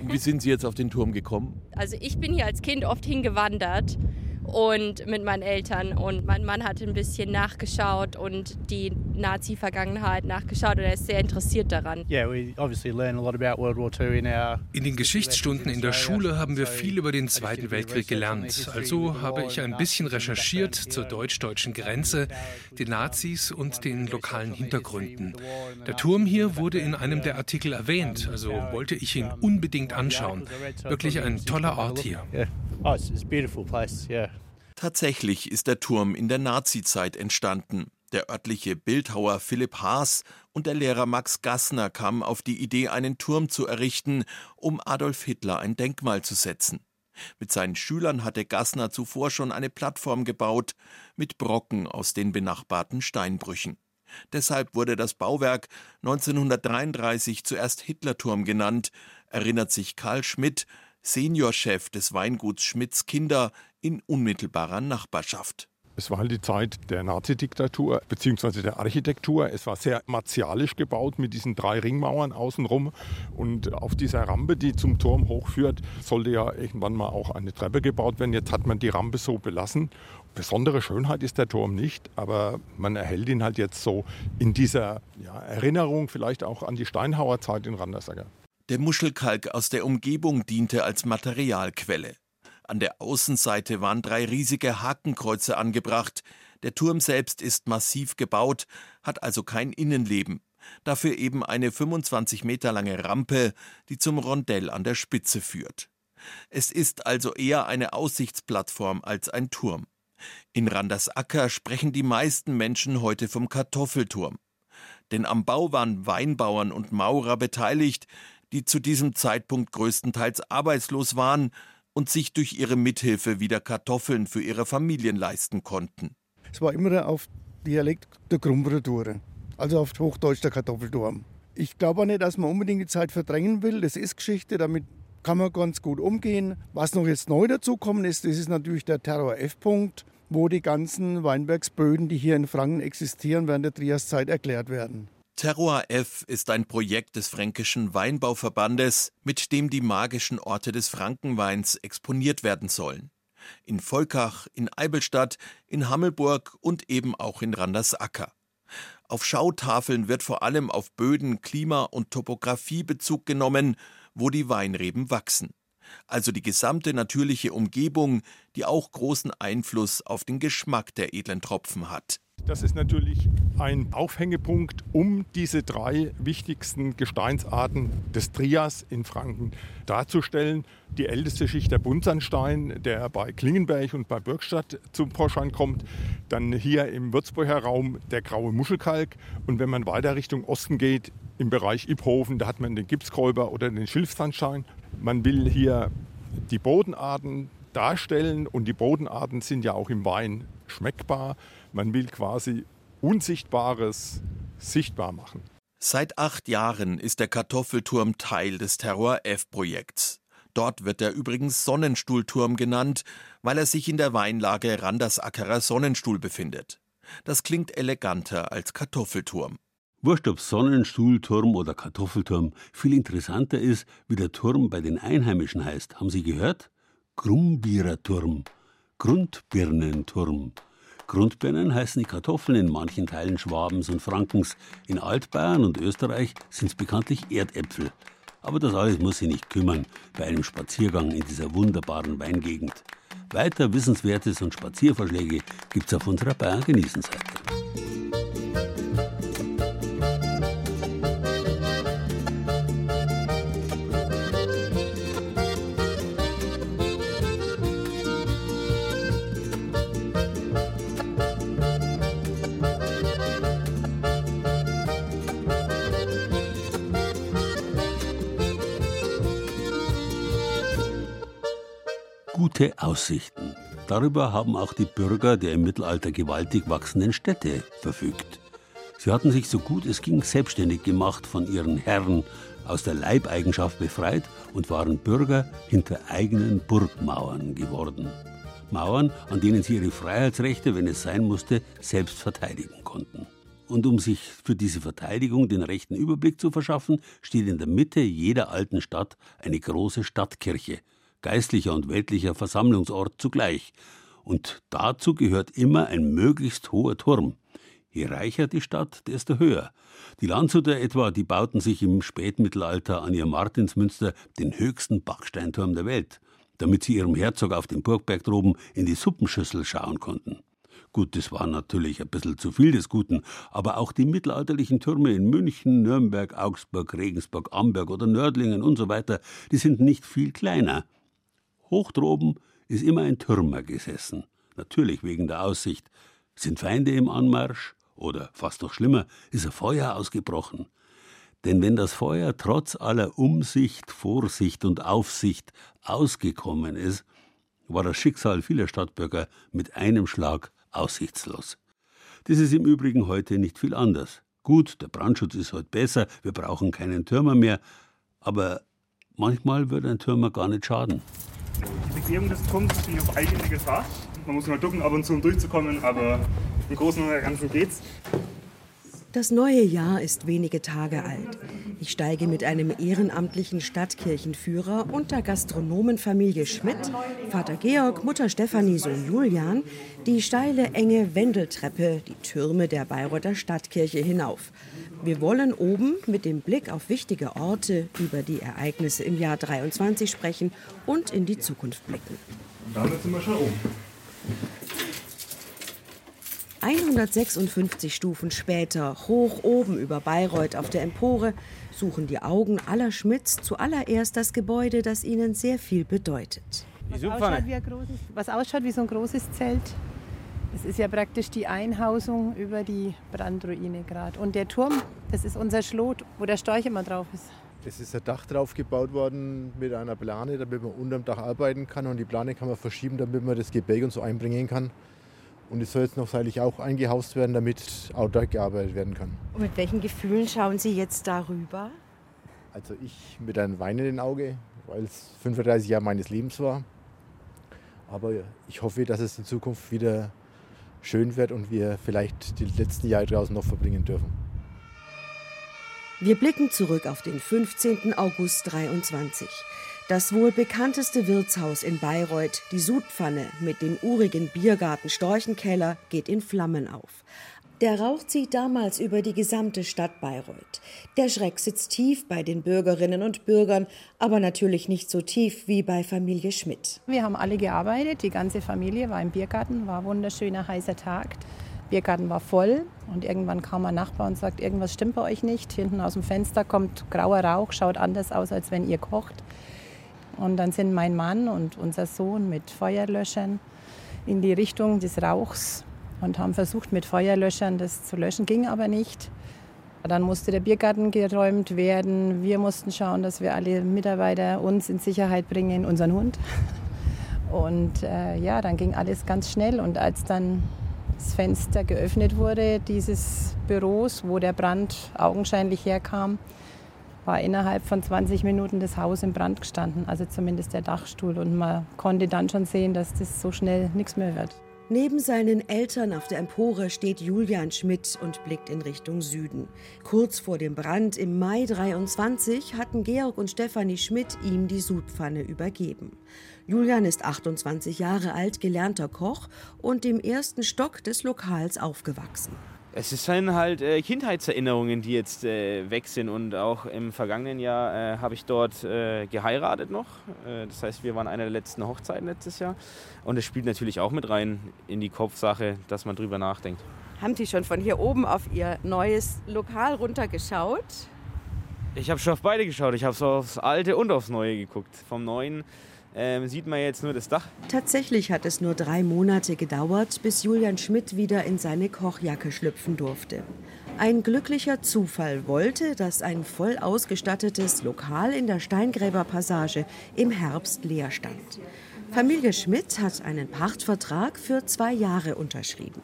Wie sind Sie jetzt auf den Turm gekommen? Also ich bin hier als Kind oft hingewandert und mit meinen Eltern. Und mein Mann hat ein bisschen nachgeschaut und die Nazi-Vergangenheit nachgeschaut und er ist sehr interessiert daran. In den Geschichtsstunden in der Schule haben wir viel über den Zweiten Weltkrieg gelernt. Also habe ich ein bisschen recherchiert zur deutsch-deutschen Grenze, den Nazis und den lokalen Hintergründen. Der Turm hier wurde in einem der Artikel erwähnt, also wollte ich ihn unbedingt anschauen. Wirklich ein toller Ort hier. Oh, it's, a beautiful place, yeah. Tatsächlich ist der Turm in der Nazizeit entstanden. Der örtliche Bildhauer Philipp Haas und der Lehrer Max Gassner kamen auf die Idee, einen Turm zu errichten, um Adolf Hitler ein Denkmal zu setzen. Mit seinen Schülern hatte Gassner zuvor schon eine Plattform gebaut mit Brocken aus den benachbarten Steinbrüchen. Deshalb wurde das Bauwerk 1933 zuerst Hitlerturm genannt, erinnert sich Karl Schmidt, Seniorchef des Weinguts Schmidts Kinder in unmittelbarer Nachbarschaft. Es war halt die Zeit der Nazidiktatur bzw. der Architektur. Es war sehr martialisch gebaut mit diesen drei Ringmauern außenrum. Und auf dieser Rampe, die zum Turm hochführt, sollte ja irgendwann mal auch eine Treppe gebaut werden. Jetzt hat man die Rampe so belassen. Besondere Schönheit ist der Turm nicht, aber man erhält ihn halt jetzt so in dieser ja, Erinnerung vielleicht auch an die Steinhauerzeit in Randersacker. Der Muschelkalk aus der Umgebung diente als Materialquelle. An der Außenseite waren drei riesige Hakenkreuze angebracht. Der Turm selbst ist massiv gebaut, hat also kein Innenleben. Dafür eben eine 25 Meter lange Rampe, die zum Rondell an der Spitze führt. Es ist also eher eine Aussichtsplattform als ein Turm. In Randersacker sprechen die meisten Menschen heute vom Kartoffelturm. Denn am Bau waren Weinbauern und Maurer beteiligt, die zu diesem Zeitpunkt größtenteils arbeitslos waren und sich durch ihre Mithilfe wieder Kartoffeln für ihre Familien leisten konnten. Es war immer auf Dialekt der Krumbretur, also auf Hochdeutsch der Kartoffelturm. Ich glaube auch nicht, dass man unbedingt die Zeit verdrängen will. Das ist Geschichte, damit kann man ganz gut umgehen. Was noch jetzt neu dazukommen ist, das ist natürlich der Terror F-Punkt, wo die ganzen Weinbergsböden, die hier in Franken existieren, während der Triaszeit erklärt werden. Terroir F ist ein Projekt des Fränkischen Weinbauverbandes, mit dem die magischen Orte des Frankenweins exponiert werden sollen. In Volkach, in Eibelstadt, in Hammelburg und eben auch in Randersacker. Auf Schautafeln wird vor allem auf Böden, Klima und Topographie Bezug genommen, wo die Weinreben wachsen. Also die gesamte natürliche Umgebung, die auch großen Einfluss auf den Geschmack der edlen Tropfen hat. Das ist natürlich ein Aufhängepunkt, um diese drei wichtigsten Gesteinsarten des Trias in Franken darzustellen. Die älteste Schicht der Buntsandstein, der bei Klingenberg und bei Birkstadt zum Vorschein kommt. Dann hier im Würzburger Raum der graue Muschelkalk. Und wenn man weiter Richtung Osten geht, im Bereich Iphofen, da hat man den Gipskräuber oder den Schilfsandstein. Man will hier die Bodenarten darstellen und die Bodenarten sind ja auch im Wein schmeckbar. Man will quasi Unsichtbares sichtbar machen. Seit acht Jahren ist der Kartoffelturm Teil des Terror F-Projekts. Dort wird er übrigens Sonnenstuhlturm genannt, weil er sich in der Weinlage Randersackerer Sonnenstuhl befindet. Das klingt eleganter als Kartoffelturm. Wurscht ob Sonnenstuhlturm oder Kartoffelturm, viel interessanter ist, wie der Turm bei den Einheimischen heißt. Haben Sie gehört? Grumbiererturm, Grundbirnenturm. Grundbirnen heißen die Kartoffeln in manchen Teilen Schwabens und Frankens. In Altbayern und Österreich sind es bekanntlich Erdäpfel. Aber das alles muss Sie nicht kümmern bei einem Spaziergang in dieser wunderbaren Weingegend. Weiter Wissenswertes und Spaziervorschläge gibt's auf unserer Bayern gute Aussichten. Darüber haben auch die Bürger der im Mittelalter gewaltig wachsenden Städte verfügt. Sie hatten sich so gut es ging selbstständig gemacht, von ihren Herren aus der Leibeigenschaft befreit und waren Bürger hinter eigenen Burgmauern geworden. Mauern, an denen sie ihre Freiheitsrechte, wenn es sein musste, selbst verteidigen konnten. Und um sich für diese Verteidigung den rechten Überblick zu verschaffen, steht in der Mitte jeder alten Stadt eine große Stadtkirche, geistlicher und weltlicher Versammlungsort zugleich. Und dazu gehört immer ein möglichst hoher Turm. Je reicher die Stadt, desto höher. Die Landshuter etwa, die bauten sich im Spätmittelalter an ihr Martinsmünster den höchsten Backsteinturm der Welt, damit sie ihrem Herzog auf dem Burgberg droben in die Suppenschüssel schauen konnten. Gut, das war natürlich ein bisschen zu viel des Guten, aber auch die mittelalterlichen Türme in München, Nürnberg, Augsburg, Regensburg, Amberg oder Nördlingen und so weiter, die sind nicht viel kleiner. Hoch droben ist immer ein Türmer gesessen. Natürlich wegen der Aussicht. Sind Feinde im Anmarsch? Oder fast noch schlimmer, ist ein Feuer ausgebrochen? Denn wenn das Feuer trotz aller Umsicht, Vorsicht und Aufsicht ausgekommen ist, war das Schicksal vieler Stadtbürger mit einem Schlag aussichtslos. Das ist im Übrigen heute nicht viel anders. Gut, der Brandschutz ist heute besser, wir brauchen keinen Türmer mehr, aber manchmal wird ein Türmer gar nicht schaden. Die Beklärung des Turms ist auf eigene Gefahr. Man muss mal ducken, ab und zu um durchzukommen, aber im Großen und Ganzen geht's. Das neue Jahr ist wenige Tage alt. Ich steige mit einem ehrenamtlichen Stadtkirchenführer und der Gastronomenfamilie Schmidt, Vater Georg, Mutter Stefanie, Sohn Julian, die steile, enge Wendeltreppe, die Türme der Bayreuther Stadtkirche hinauf. Wir wollen oben mit dem Blick auf wichtige Orte über die Ereignisse im Jahr 23 sprechen und in die Zukunft blicken. Und damit sind wir schon oben. 156 Stufen später, hoch oben über Bayreuth auf der Empore, suchen die Augen aller Schmidts zuallererst das Gebäude, das ihnen sehr viel bedeutet. Was ausschaut, wie ein großes, was ausschaut wie so ein großes Zelt. Es ist ja praktisch die Einhausung über die Brandruine gerade. Und der Turm, das ist unser Schlot, wo der Storch immer drauf ist. Es ist ein Dach drauf gebaut worden mit einer Plane, damit man unterm Dach arbeiten kann. Und die Plane kann man verschieben, damit man das Gebäck und so einbringen kann. Und es soll jetzt noch seitlich auch eingehaust werden, damit autark gearbeitet werden kann. Und mit welchen Gefühlen schauen Sie jetzt darüber? Also ich mit einem weinenden Auge, weil es 35 Jahre meines Lebens war. Aber ich hoffe, dass es in Zukunft wieder schön wird und wir vielleicht die letzten Jahre draußen noch verbringen dürfen. Wir blicken zurück auf den 15. August 23. Das wohl bekannteste Wirtshaus in Bayreuth, die Sudpfanne mit dem urigen Biergarten Storchenkeller, geht in Flammen auf. Der Rauch zieht damals über die gesamte Stadt Bayreuth. Der Schreck sitzt tief bei den Bürgerinnen und Bürgern, aber natürlich nicht so tief wie bei Familie Schmidt. Wir haben alle gearbeitet, die ganze Familie war im Biergarten, war wunderschöner heißer Tag. Biergarten war voll und irgendwann kam ein Nachbar und sagt, irgendwas stimmt bei euch nicht. Hinten aus dem Fenster kommt grauer Rauch, schaut anders aus, als wenn ihr kocht. Und dann sind mein Mann und unser Sohn mit Feuerlöschern in die Richtung des Rauchs und haben versucht, mit Feuerlöschern das zu löschen, ging aber nicht. Dann musste der Biergarten geräumt werden. Wir mussten schauen, dass wir alle Mitarbeiter uns in Sicherheit bringen, unseren Hund. Und äh, ja, dann ging alles ganz schnell. Und als dann das Fenster geöffnet wurde, dieses Büros, wo der Brand augenscheinlich herkam, war innerhalb von 20 Minuten das Haus in Brand gestanden, also zumindest der Dachstuhl. Und man konnte dann schon sehen, dass das so schnell nichts mehr wird. Neben seinen Eltern auf der Empore steht Julian Schmidt und blickt in Richtung Süden. Kurz vor dem Brand im Mai 23 hatten Georg und Stefanie Schmidt ihm die Sudpfanne übergeben. Julian ist 28 Jahre alt, gelernter Koch und im ersten Stock des Lokals aufgewachsen. Es sind halt äh, Kindheitserinnerungen, die jetzt äh, weg sind. Und auch im vergangenen Jahr äh, habe ich dort äh, geheiratet noch. Äh, das heißt, wir waren einer der letzten Hochzeiten letztes Jahr. Und es spielt natürlich auch mit rein in die Kopfsache, dass man drüber nachdenkt. Haben Sie schon von hier oben auf Ihr neues Lokal runtergeschaut? Ich habe schon auf beide geschaut. Ich habe so aufs Alte und aufs Neue geguckt. Vom Neuen ähm, sieht man jetzt nur das Dach. Tatsächlich hat es nur drei Monate gedauert, bis Julian Schmidt wieder in seine Kochjacke schlüpfen durfte. Ein glücklicher Zufall wollte, dass ein voll ausgestattetes Lokal in der Steingräberpassage im Herbst leer stand. Familie Schmidt hat einen Pachtvertrag für zwei Jahre unterschrieben.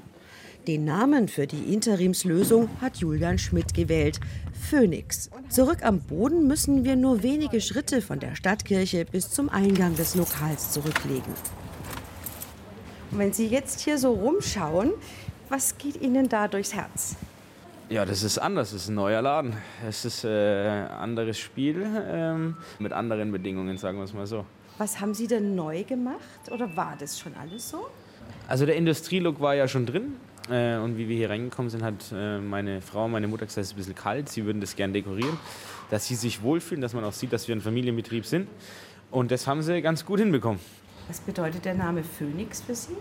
Den Namen für die Interimslösung hat Julian Schmidt gewählt. Phoenix. Zurück am Boden müssen wir nur wenige Schritte von der Stadtkirche bis zum Eingang des Lokals zurücklegen. Und wenn Sie jetzt hier so rumschauen, was geht Ihnen da durchs Herz? Ja, das ist anders. Es ist ein neuer Laden. Es ist ein äh, anderes Spiel ähm, mit anderen Bedingungen, sagen wir es mal so. Was haben Sie denn neu gemacht oder war das schon alles so? Also der Industrielook war ja schon drin. Äh, und wie wir hier reingekommen sind, hat äh, meine Frau, meine Mutter gesagt, es ist ein bisschen kalt. Sie würden das gerne dekorieren, dass sie sich wohlfühlen, dass man auch sieht, dass wir ein Familienbetrieb sind. Und das haben sie ganz gut hinbekommen. Was bedeutet der Name Phoenix für Sie?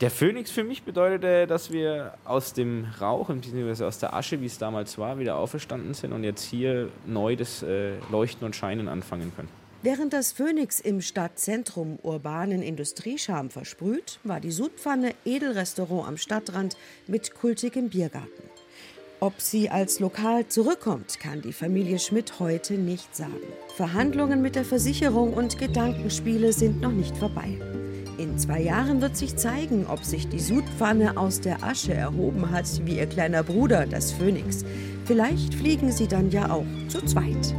Der Phönix für mich bedeutete, dass wir aus dem Rauch, beziehungsweise aus der Asche, wie es damals war, wieder auferstanden sind und jetzt hier neu das äh, Leuchten und Scheinen anfangen können. Während das Phoenix im Stadtzentrum urbanen Industriescham versprüht, war die Sudpfanne Edelrestaurant am Stadtrand mit kultigem Biergarten. Ob sie als Lokal zurückkommt, kann die Familie Schmidt heute nicht sagen. Verhandlungen mit der Versicherung und Gedankenspiele sind noch nicht vorbei. In zwei Jahren wird sich zeigen, ob sich die Sudpfanne aus der Asche erhoben hat, wie ihr kleiner Bruder, das Phönix. Vielleicht fliegen sie dann ja auch zu zweit.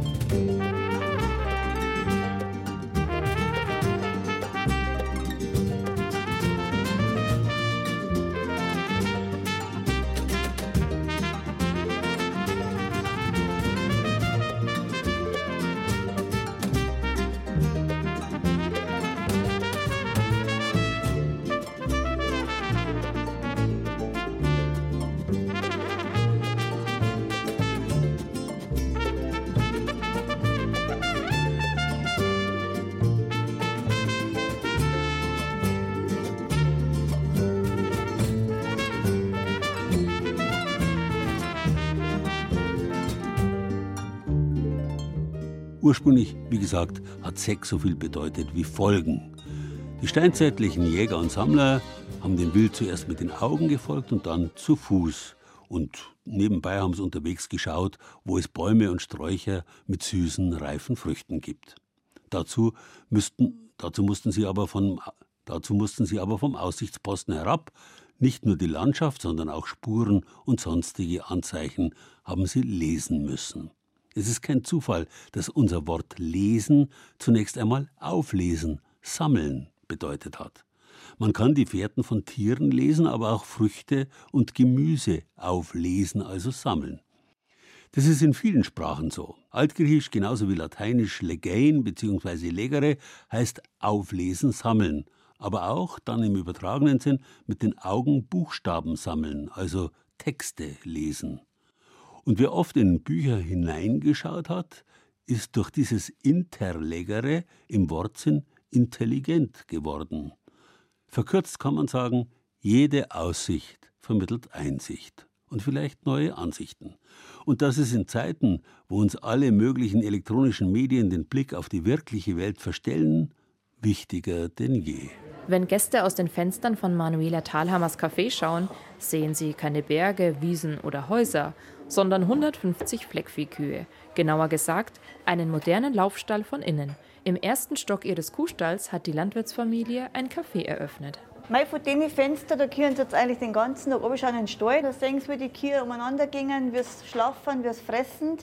Ursprünglich, wie gesagt, hat Sex so viel bedeutet wie Folgen. Die steinzeitlichen Jäger und Sammler haben dem Wild zuerst mit den Augen gefolgt und dann zu Fuß. Und nebenbei haben sie unterwegs geschaut, wo es Bäume und Sträucher mit süßen, reifen Früchten gibt. Dazu, müssten, dazu, mussten sie aber von, dazu mussten sie aber vom Aussichtsposten herab. Nicht nur die Landschaft, sondern auch Spuren und sonstige Anzeichen haben sie lesen müssen. Es ist kein Zufall, dass unser Wort lesen zunächst einmal auflesen, sammeln bedeutet hat. Man kann die Fährten von Tieren lesen, aber auch Früchte und Gemüse auflesen, also sammeln. Das ist in vielen Sprachen so. Altgriechisch genauso wie Lateinisch legein bzw. legere heißt auflesen, sammeln, aber auch dann im übertragenen Sinn mit den Augen Buchstaben sammeln, also Texte lesen. Und wer oft in Bücher hineingeschaut hat, ist durch dieses Interlegere im Wortsinn intelligent geworden. Verkürzt kann man sagen, jede Aussicht vermittelt Einsicht und vielleicht neue Ansichten. Und das ist in Zeiten, wo uns alle möglichen elektronischen Medien den Blick auf die wirkliche Welt verstellen, wichtiger denn je. Wenn Gäste aus den Fenstern von Manuela Thalhammers Café schauen, sehen sie keine Berge, Wiesen oder Häuser, sondern 150 Fleckviehkühe. Genauer gesagt, einen modernen Laufstall von innen. Im ersten Stock ihres Kuhstalls hat die Landwirtsfamilie ein Café eröffnet. Mei, von den Fenstern, da können Sie jetzt eigentlich den ganzen Tag anschauen in den Stall. Da sehen Sie, wie die Kühe umeinander gingen, wie es schlafen, wie es fressen.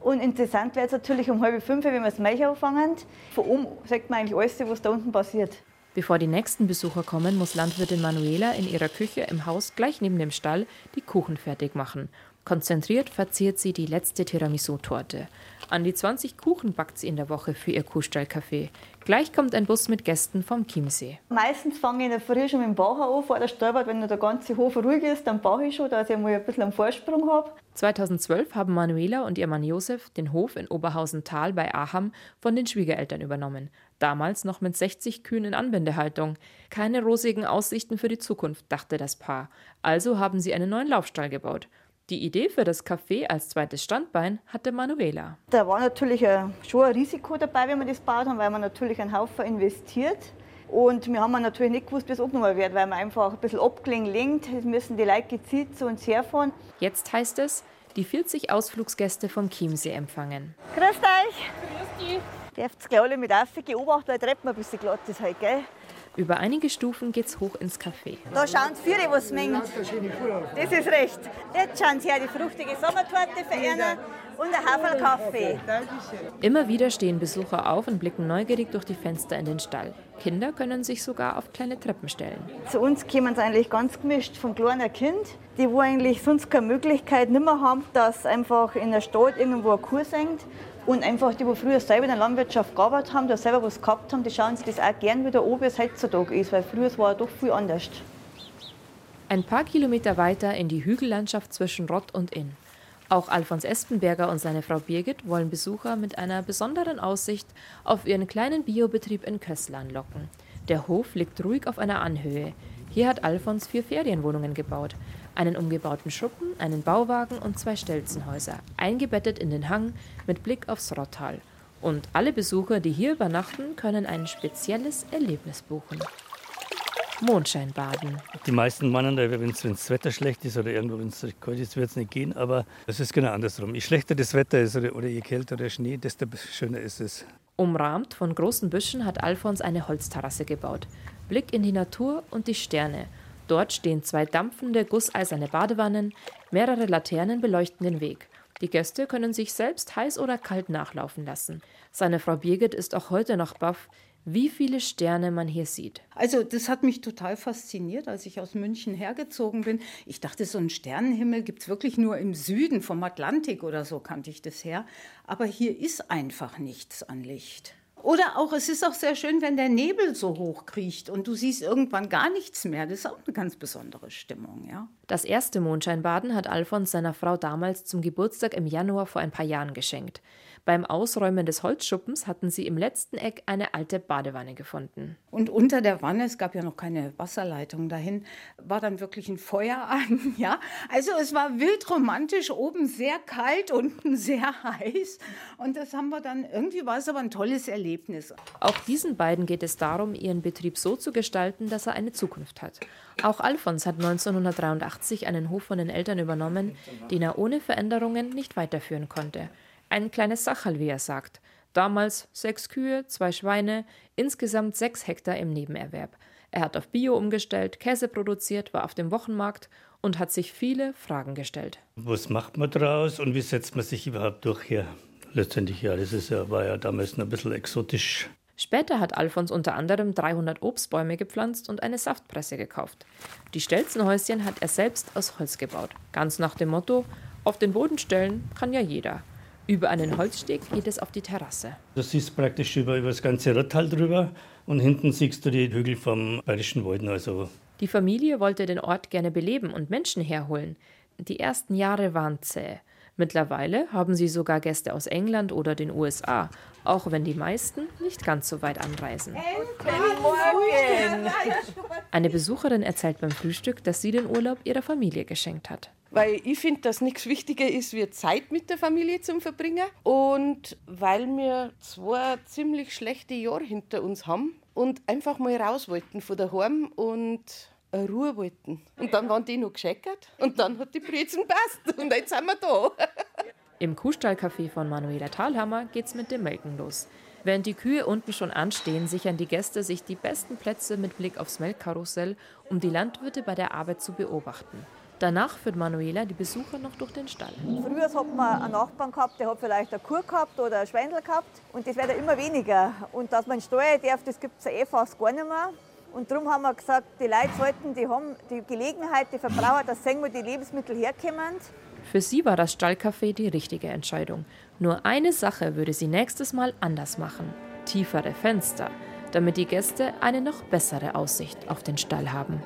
Und interessant wäre es natürlich um halb fünf, wenn wir das Milch anfangen. Von oben sieht man eigentlich alles, was da unten passiert. Bevor die nächsten Besucher kommen, muss Landwirtin Manuela in ihrer Küche im Haus gleich neben dem Stall die Kuchen fertig machen. Konzentriert verziert sie die letzte Tiramisu-Torte. An die 20 Kuchen backt sie in der Woche für ihr Kuhstallcafé. Gleich kommt ein Bus mit Gästen vom Chiemsee. Meistens fange ich in der Früh schon mit dem Bauch an, vor der Stallbad. Wenn der ganze Hof ruhig ist, dann baue ich schon, dass ich mal ein bisschen einen Vorsprung habe. 2012 haben Manuela und ihr Mann Josef den Hof in Oberhausen-Tal bei Aham von den Schwiegereltern übernommen. Damals noch mit 60 Kühen in Anbindehaltung. Keine rosigen Aussichten für die Zukunft, dachte das Paar. Also haben sie einen neuen Laufstall gebaut. Die Idee für das Café als zweites Standbein hatte Manuela. Da war natürlich ein, schon ein Risiko dabei, wenn wir das gebaut haben, weil man natürlich einen Haufen investiert. Und wir haben natürlich nicht gewusst, wie es abgenommen wird, weil man einfach ein bisschen abgelegen lenkt. Es müssen die Leute gezielt zu uns herfahren. Jetzt heißt es, die 40 Ausflugsgäste vom Chiemsee empfangen. Grüß euch! Grüß dich! Dürft ihr alle mit aufgehen, beobachten, weil die Treppe ein bisschen glatt ist heute, gell? Über einige Stufen geht's hoch ins Café. Da schauen Sie viele, was mengt. Das ist recht. Jetzt schauen Sie her die fruchtige Sommertorte für einen und ein Haferl Kaffee. Immer wieder stehen Besucher auf und blicken neugierig durch die Fenster in den Stall. Kinder können sich sogar auf kleine Treppen stellen. Zu uns kommen sie eigentlich ganz gemischt von kleiner Kind, die wo eigentlich sonst keine Möglichkeit nicht mehr haben, dass einfach in der Stadt irgendwo eine Kuh singt. Und einfach die, die früher selber in der Landwirtschaft gearbeitet haben, die selber was gehabt haben, die schauen sich das auch gern wieder an, wie es heutzutage ist, weil früher war es doch viel anders. Ein paar Kilometer weiter in die Hügellandschaft zwischen Rott und Inn. Auch Alfons Espenberger und seine Frau Birgit wollen Besucher mit einer besonderen Aussicht auf ihren kleinen Biobetrieb in Kössl anlocken. Der Hof liegt ruhig auf einer Anhöhe. Hier hat Alfons vier Ferienwohnungen gebaut einen umgebauten Schuppen, einen Bauwagen und zwei Stelzenhäuser, eingebettet in den Hang mit Blick aufs Rottal. Und alle Besucher, die hier übernachten, können ein spezielles Erlebnis buchen. Mondscheinbaden. Die meisten meinen, wenn das Wetter schlecht ist oder irgendwo, wenn es kalt ist, wird es nicht gehen. Aber es ist genau andersrum. Je schlechter das Wetter ist oder, oder je kälter der Schnee, desto schöner ist es. Umrahmt von großen Büschen hat Alfons eine Holzterrasse gebaut. Blick in die Natur und die Sterne. Dort stehen zwei dampfende, gusseiserne Badewannen, mehrere Laternen beleuchten den Weg. Die Gäste können sich selbst heiß oder kalt nachlaufen lassen. Seine Frau Birgit ist auch heute noch baff, wie viele Sterne man hier sieht. Also das hat mich total fasziniert, als ich aus München hergezogen bin. Ich dachte, so einen Sternenhimmel gibt es wirklich nur im Süden vom Atlantik oder so kannte ich das her. Aber hier ist einfach nichts an Licht. Oder auch, es ist auch sehr schön, wenn der Nebel so hoch kriecht und du siehst irgendwann gar nichts mehr. Das ist auch eine ganz besondere Stimmung, ja. Das erste Mondscheinbaden hat Alfons seiner Frau damals zum Geburtstag im Januar vor ein paar Jahren geschenkt. Beim Ausräumen des Holzschuppens hatten sie im letzten Eck eine alte Badewanne gefunden. Und unter der Wanne, es gab ja noch keine Wasserleitung dahin, war dann wirklich ein Feuer an. Ja? Also es war wild romantisch, oben sehr kalt, unten sehr heiß. Und das haben wir dann, irgendwie war es aber ein tolles Erlebnis. Auch diesen beiden geht es darum, ihren Betrieb so zu gestalten, dass er eine Zukunft hat. Auch Alfons hat 1983 einen Hof von den Eltern übernommen, den er ohne Veränderungen nicht weiterführen konnte. Ein kleines Sachal, wie er sagt. Damals sechs Kühe, zwei Schweine, insgesamt sechs Hektar im Nebenerwerb. Er hat auf Bio umgestellt, Käse produziert, war auf dem Wochenmarkt und hat sich viele Fragen gestellt. Was macht man draus und wie setzt man sich überhaupt durch hier? Letztendlich ja, das ist ja, war ja damals noch ein bisschen exotisch. Später hat Alfons unter anderem 300 Obstbäume gepflanzt und eine Saftpresse gekauft. Die Stelzenhäuschen hat er selbst aus Holz gebaut. Ganz nach dem Motto: Auf den Boden stellen kann ja jeder. Über einen Holzsteg geht es auf die Terrasse. Du siehst praktisch über, über das ganze Rottal drüber und hinten siehst du die Hügel vom Bayerischen Walden. Also. Die Familie wollte den Ort gerne beleben und Menschen herholen. Die ersten Jahre waren zäh. Mittlerweile haben sie sogar Gäste aus England oder den USA, auch wenn die meisten nicht ganz so weit anreisen. Eine Besucherin erzählt beim Frühstück, dass sie den Urlaub ihrer Familie geschenkt hat. Weil ich finde, dass nichts wichtiger ist, wie Zeit mit der Familie zu verbringen. Und weil wir zwei ziemlich schlechte Jahre hinter uns haben und einfach mal raus wollten von daheim und Ruhe wollten. Und dann waren die noch gescheckert und dann hat die Brezen passt und jetzt sind wir da. Im Kuhstallcafé von Manuela Thalhammer geht's mit dem Melken los. Während die Kühe unten schon anstehen, sichern die Gäste sich die besten Plätze mit Blick aufs Melkkarussell, um die Landwirte bei der Arbeit zu beobachten. Danach führt Manuela die Besucher noch durch den Stall. Früher hat man einen Nachbarn gehabt, der hat vielleicht eine Kuh gehabt oder ein Schweinel gehabt und das wird ja immer weniger. Und dass man steuern darf, das gibt es ja eh fast gar nicht mehr. Und darum haben wir gesagt, die Leute sollten, die haben die Gelegenheit, die Verbraucher, dass sehen, wo die Lebensmittel herkommen. Für sie war das Stallcafé die richtige Entscheidung. Nur eine Sache würde sie nächstes Mal anders machen. Tiefere Fenster, damit die Gäste eine noch bessere Aussicht auf den Stall haben.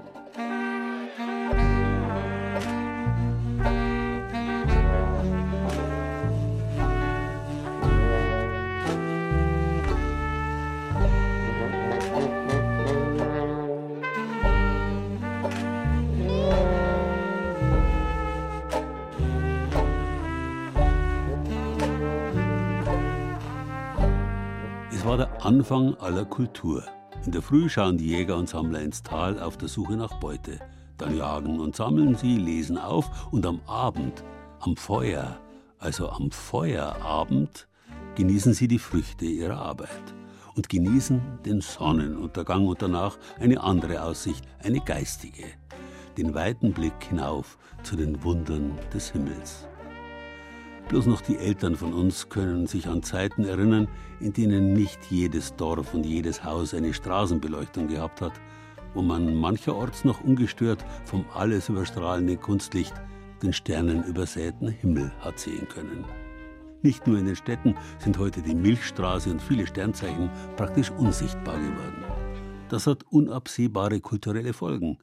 Anfang aller Kultur. In der Früh schauen die Jäger und Sammler ins Tal auf der Suche nach Beute. Dann jagen und sammeln sie, lesen auf und am Abend, am Feuer, also am Feuerabend, genießen sie die Früchte ihrer Arbeit und genießen den Sonnenuntergang und danach eine andere Aussicht, eine geistige, den weiten Blick hinauf zu den Wundern des Himmels. Bloß noch die Eltern von uns können sich an Zeiten erinnern, in denen nicht jedes Dorf und jedes Haus eine Straßenbeleuchtung gehabt hat, wo man mancherorts noch ungestört vom alles überstrahlenden Kunstlicht den sternenübersäten Himmel hat sehen können. Nicht nur in den Städten sind heute die Milchstraße und viele Sternzeichen praktisch unsichtbar geworden. Das hat unabsehbare kulturelle Folgen.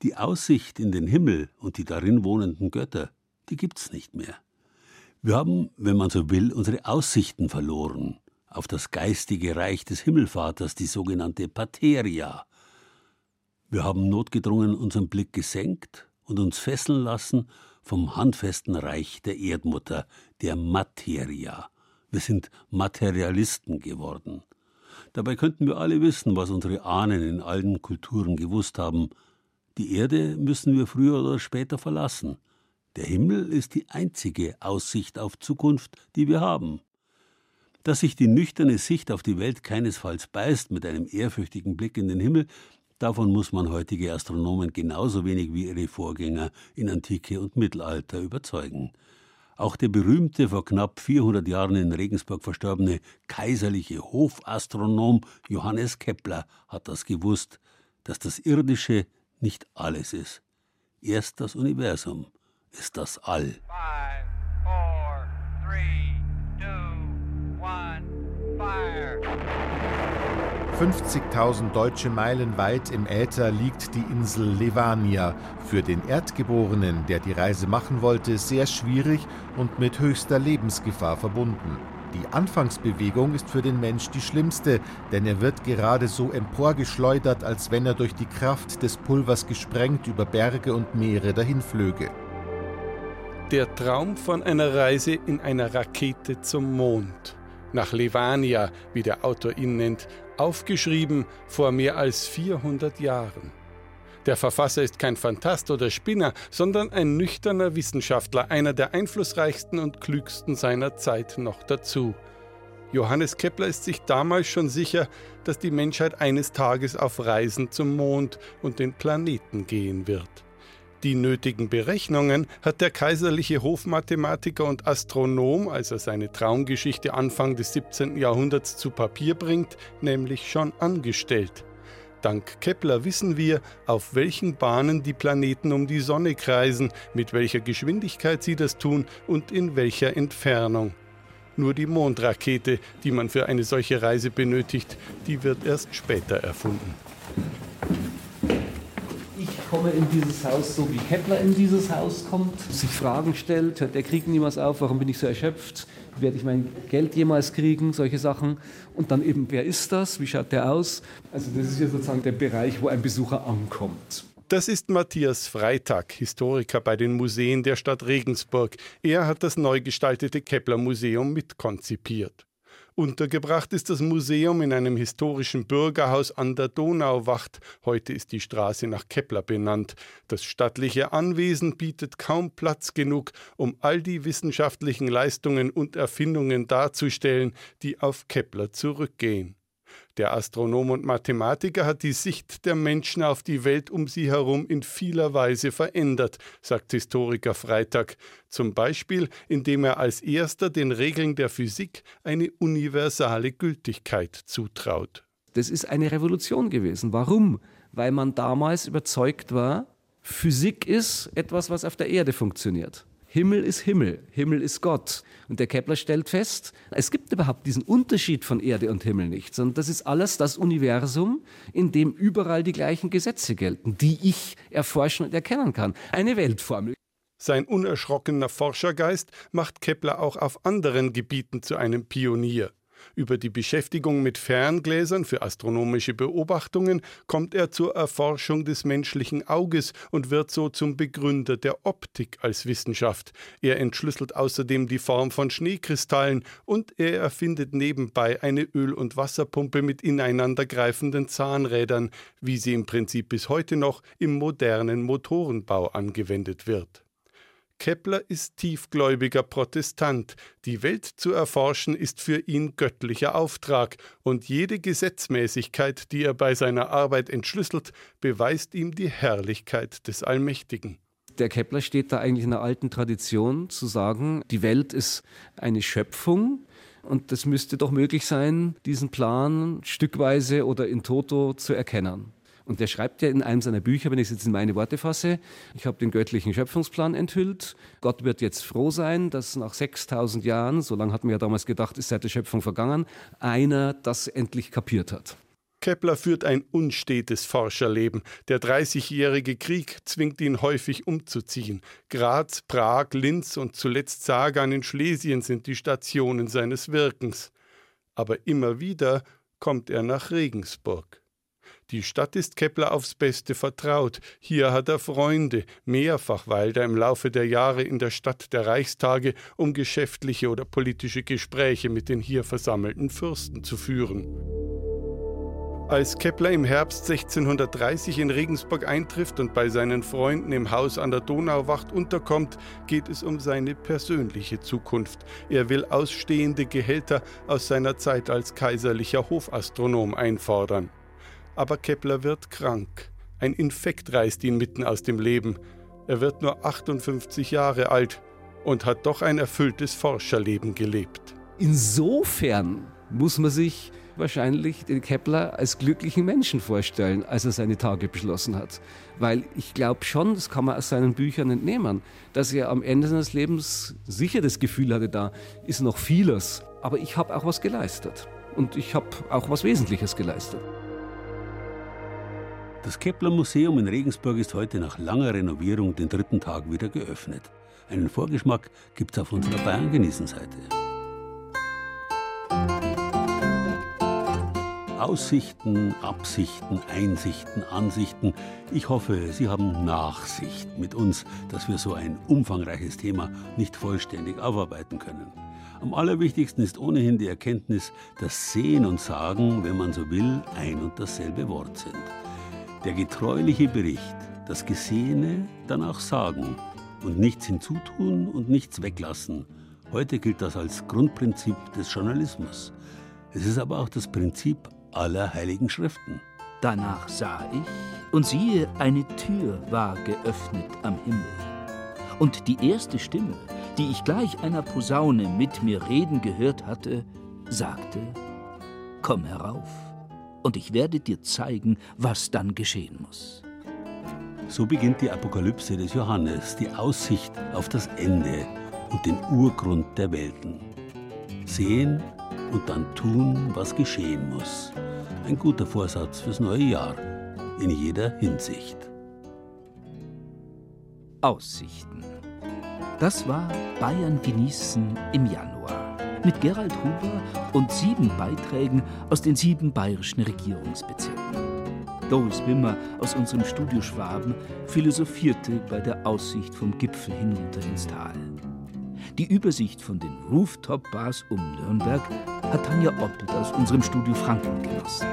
Die Aussicht in den Himmel und die darin wohnenden Götter, die gibt's nicht mehr. Wir haben, wenn man so will, unsere Aussichten verloren auf das geistige Reich des Himmelvaters, die sogenannte Pateria. Wir haben notgedrungen unseren Blick gesenkt und uns fesseln lassen vom handfesten Reich der Erdmutter, der Materia, Wir sind Materialisten geworden. Dabei könnten wir alle wissen, was unsere Ahnen in allen Kulturen gewusst haben. Die Erde müssen wir früher oder später verlassen. Der Himmel ist die einzige Aussicht auf Zukunft, die wir haben. Dass sich die nüchterne Sicht auf die Welt keinesfalls beißt mit einem ehrfürchtigen Blick in den Himmel, davon muss man heutige Astronomen genauso wenig wie ihre Vorgänger in Antike und Mittelalter überzeugen. Auch der berühmte, vor knapp 400 Jahren in Regensburg verstorbene kaiserliche Hofastronom Johannes Kepler hat das gewusst, dass das Irdische nicht alles ist. Erst das Universum ist das All. Five, four, three, two, one, fire. 50.000 deutsche Meilen weit im Äther liegt die Insel Levania. Für den Erdgeborenen, der die Reise machen wollte, sehr schwierig und mit höchster Lebensgefahr verbunden. Die Anfangsbewegung ist für den Mensch die schlimmste, denn er wird gerade so emporgeschleudert, als wenn er durch die Kraft des Pulvers gesprengt über Berge und Meere dahinflöge. Der Traum von einer Reise in einer Rakete zum Mond. Nach Levania, wie der Autor ihn nennt, aufgeschrieben vor mehr als 400 Jahren. Der Verfasser ist kein Fantast oder Spinner, sondern ein nüchterner Wissenschaftler, einer der einflussreichsten und klügsten seiner Zeit noch dazu. Johannes Kepler ist sich damals schon sicher, dass die Menschheit eines Tages auf Reisen zum Mond und den Planeten gehen wird. Die nötigen Berechnungen hat der kaiserliche Hofmathematiker und Astronom, als er seine Traumgeschichte Anfang des 17. Jahrhunderts zu Papier bringt, nämlich schon angestellt. Dank Kepler wissen wir, auf welchen Bahnen die Planeten um die Sonne kreisen, mit welcher Geschwindigkeit sie das tun und in welcher Entfernung. Nur die Mondrakete, die man für eine solche Reise benötigt, die wird erst später erfunden komme in dieses Haus, so wie Kepler in dieses Haus kommt, sich Fragen stellt, hört der Krieg niemals auf, warum bin ich so erschöpft, werde ich mein Geld jemals kriegen, solche Sachen. Und dann eben, wer ist das, wie schaut der aus? Also das ist ja sozusagen der Bereich, wo ein Besucher ankommt. Das ist Matthias Freitag, Historiker bei den Museen der Stadt Regensburg. Er hat das neu gestaltete Kepler Museum mitkonzipiert. Untergebracht ist das Museum in einem historischen Bürgerhaus an der Donauwacht. Heute ist die Straße nach Kepler benannt. Das stattliche Anwesen bietet kaum Platz genug, um all die wissenschaftlichen Leistungen und Erfindungen darzustellen, die auf Kepler zurückgehen. Der Astronom und Mathematiker hat die Sicht der Menschen auf die Welt um sie herum in vieler Weise verändert, sagt Historiker Freitag, zum Beispiel indem er als erster den Regeln der Physik eine universale Gültigkeit zutraut. Das ist eine Revolution gewesen. Warum? Weil man damals überzeugt war, Physik ist etwas, was auf der Erde funktioniert. Himmel ist Himmel, Himmel ist Gott. Und der Kepler stellt fest, es gibt überhaupt diesen Unterschied von Erde und Himmel nicht, sondern das ist alles das Universum, in dem überall die gleichen Gesetze gelten, die ich erforschen und erkennen kann. Eine Weltformel. Sein unerschrockener Forschergeist macht Kepler auch auf anderen Gebieten zu einem Pionier. Über die Beschäftigung mit Ferngläsern für astronomische Beobachtungen kommt er zur Erforschung des menschlichen Auges und wird so zum Begründer der Optik als Wissenschaft. Er entschlüsselt außerdem die Form von Schneekristallen und er erfindet nebenbei eine Öl- und Wasserpumpe mit ineinandergreifenden Zahnrädern, wie sie im Prinzip bis heute noch im modernen Motorenbau angewendet wird. Kepler ist tiefgläubiger Protestant. Die Welt zu erforschen ist für ihn göttlicher Auftrag, und jede Gesetzmäßigkeit, die er bei seiner Arbeit entschlüsselt, beweist ihm die Herrlichkeit des Allmächtigen. Der Kepler steht da eigentlich in der alten Tradition zu sagen, die Welt ist eine Schöpfung, und es müsste doch möglich sein, diesen Plan stückweise oder in toto zu erkennen. Und der schreibt ja in einem seiner Bücher, wenn ich es jetzt in meine Worte fasse, ich habe den göttlichen Schöpfungsplan enthüllt. Gott wird jetzt froh sein, dass nach 6000 Jahren, so lange hatten wir ja damals gedacht, ist seit der Schöpfung vergangen, einer das endlich kapiert hat. Kepler führt ein unstetes Forscherleben. Der Dreißigjährige Krieg zwingt ihn häufig umzuziehen. Graz, Prag, Linz und zuletzt Sagan in Schlesien sind die Stationen seines Wirkens. Aber immer wieder kommt er nach Regensburg. Die Stadt ist Kepler aufs Beste vertraut. Hier hat er Freunde. Mehrfach weilt er im Laufe der Jahre in der Stadt der Reichstage, um geschäftliche oder politische Gespräche mit den hier versammelten Fürsten zu führen. Als Kepler im Herbst 1630 in Regensburg eintrifft und bei seinen Freunden im Haus an der Donauwacht unterkommt, geht es um seine persönliche Zukunft. Er will ausstehende Gehälter aus seiner Zeit als kaiserlicher Hofastronom einfordern. Aber Kepler wird krank. Ein Infekt reißt ihn mitten aus dem Leben. Er wird nur 58 Jahre alt und hat doch ein erfülltes Forscherleben gelebt. Insofern muss man sich wahrscheinlich den Kepler als glücklichen Menschen vorstellen, als er seine Tage beschlossen hat. Weil ich glaube schon, das kann man aus seinen Büchern entnehmen, dass er am Ende seines Lebens sicher das Gefühl hatte, da ist noch vieles, aber ich habe auch was geleistet. Und ich habe auch was Wesentliches geleistet. Das Kepler Museum in Regensburg ist heute nach langer Renovierung den dritten Tag wieder geöffnet. Einen Vorgeschmack gibt es auf unserer Bayern-Genießen-Seite. Aussichten, Absichten, Einsichten, Ansichten. Ich hoffe, Sie haben Nachsicht mit uns, dass wir so ein umfangreiches Thema nicht vollständig aufarbeiten können. Am allerwichtigsten ist ohnehin die Erkenntnis, dass Sehen und Sagen, wenn man so will, ein und dasselbe Wort sind. Der getreuliche Bericht, das Gesehene dann auch sagen und nichts hinzutun und nichts weglassen. Heute gilt das als Grundprinzip des Journalismus. Es ist aber auch das Prinzip aller heiligen Schriften. Danach sah ich, und siehe, eine Tür war geöffnet am Himmel. Und die erste Stimme, die ich gleich einer Posaune mit mir reden gehört hatte, sagte, Komm herauf, und ich werde dir zeigen, was dann geschehen muss. So beginnt die Apokalypse des Johannes, die Aussicht auf das Ende und den Urgrund der Welten. Sehen und dann tun, was geschehen muss. Ein guter Vorsatz fürs neue Jahr, in jeder Hinsicht. Aussichten. Das war Bayern genießen im Januar mit Gerald Huber und sieben Beiträgen aus den sieben bayerischen Regierungsbezirken. Doris Wimmer aus unserem Studio Schwaben philosophierte bei der Aussicht vom Gipfel hinunter ins Tal. Die Übersicht von den Rooftop-Bars um Nürnberg hat Tanja Oppelt aus unserem Studio Franken genossen.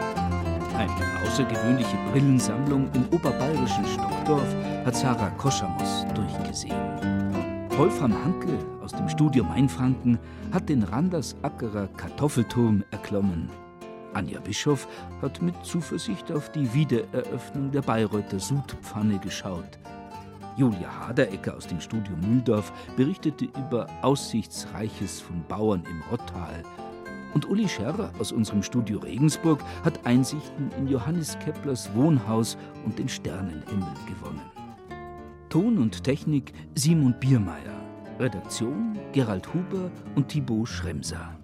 Eine außergewöhnliche Brillensammlung im oberbayerischen Stockdorf hat Sarah Koschamos durchgesehen. Wolfram Hanke aus dem Studio Mainfranken hat den Randersackerer Kartoffelturm erklommen. Anja Bischof hat mit Zuversicht auf die Wiedereröffnung der Bayreuther Sudpfanne geschaut. Julia Haderecker aus dem Studio Mühldorf berichtete über Aussichtsreiches von Bauern im Rottal. Und Uli Scherrer aus unserem Studio Regensburg hat Einsichten in Johannes Keplers Wohnhaus und den Sternenhimmel gewonnen. Ton und Technik Simon Biermeier. Redaktion Gerald Huber und Thibaut Schremser.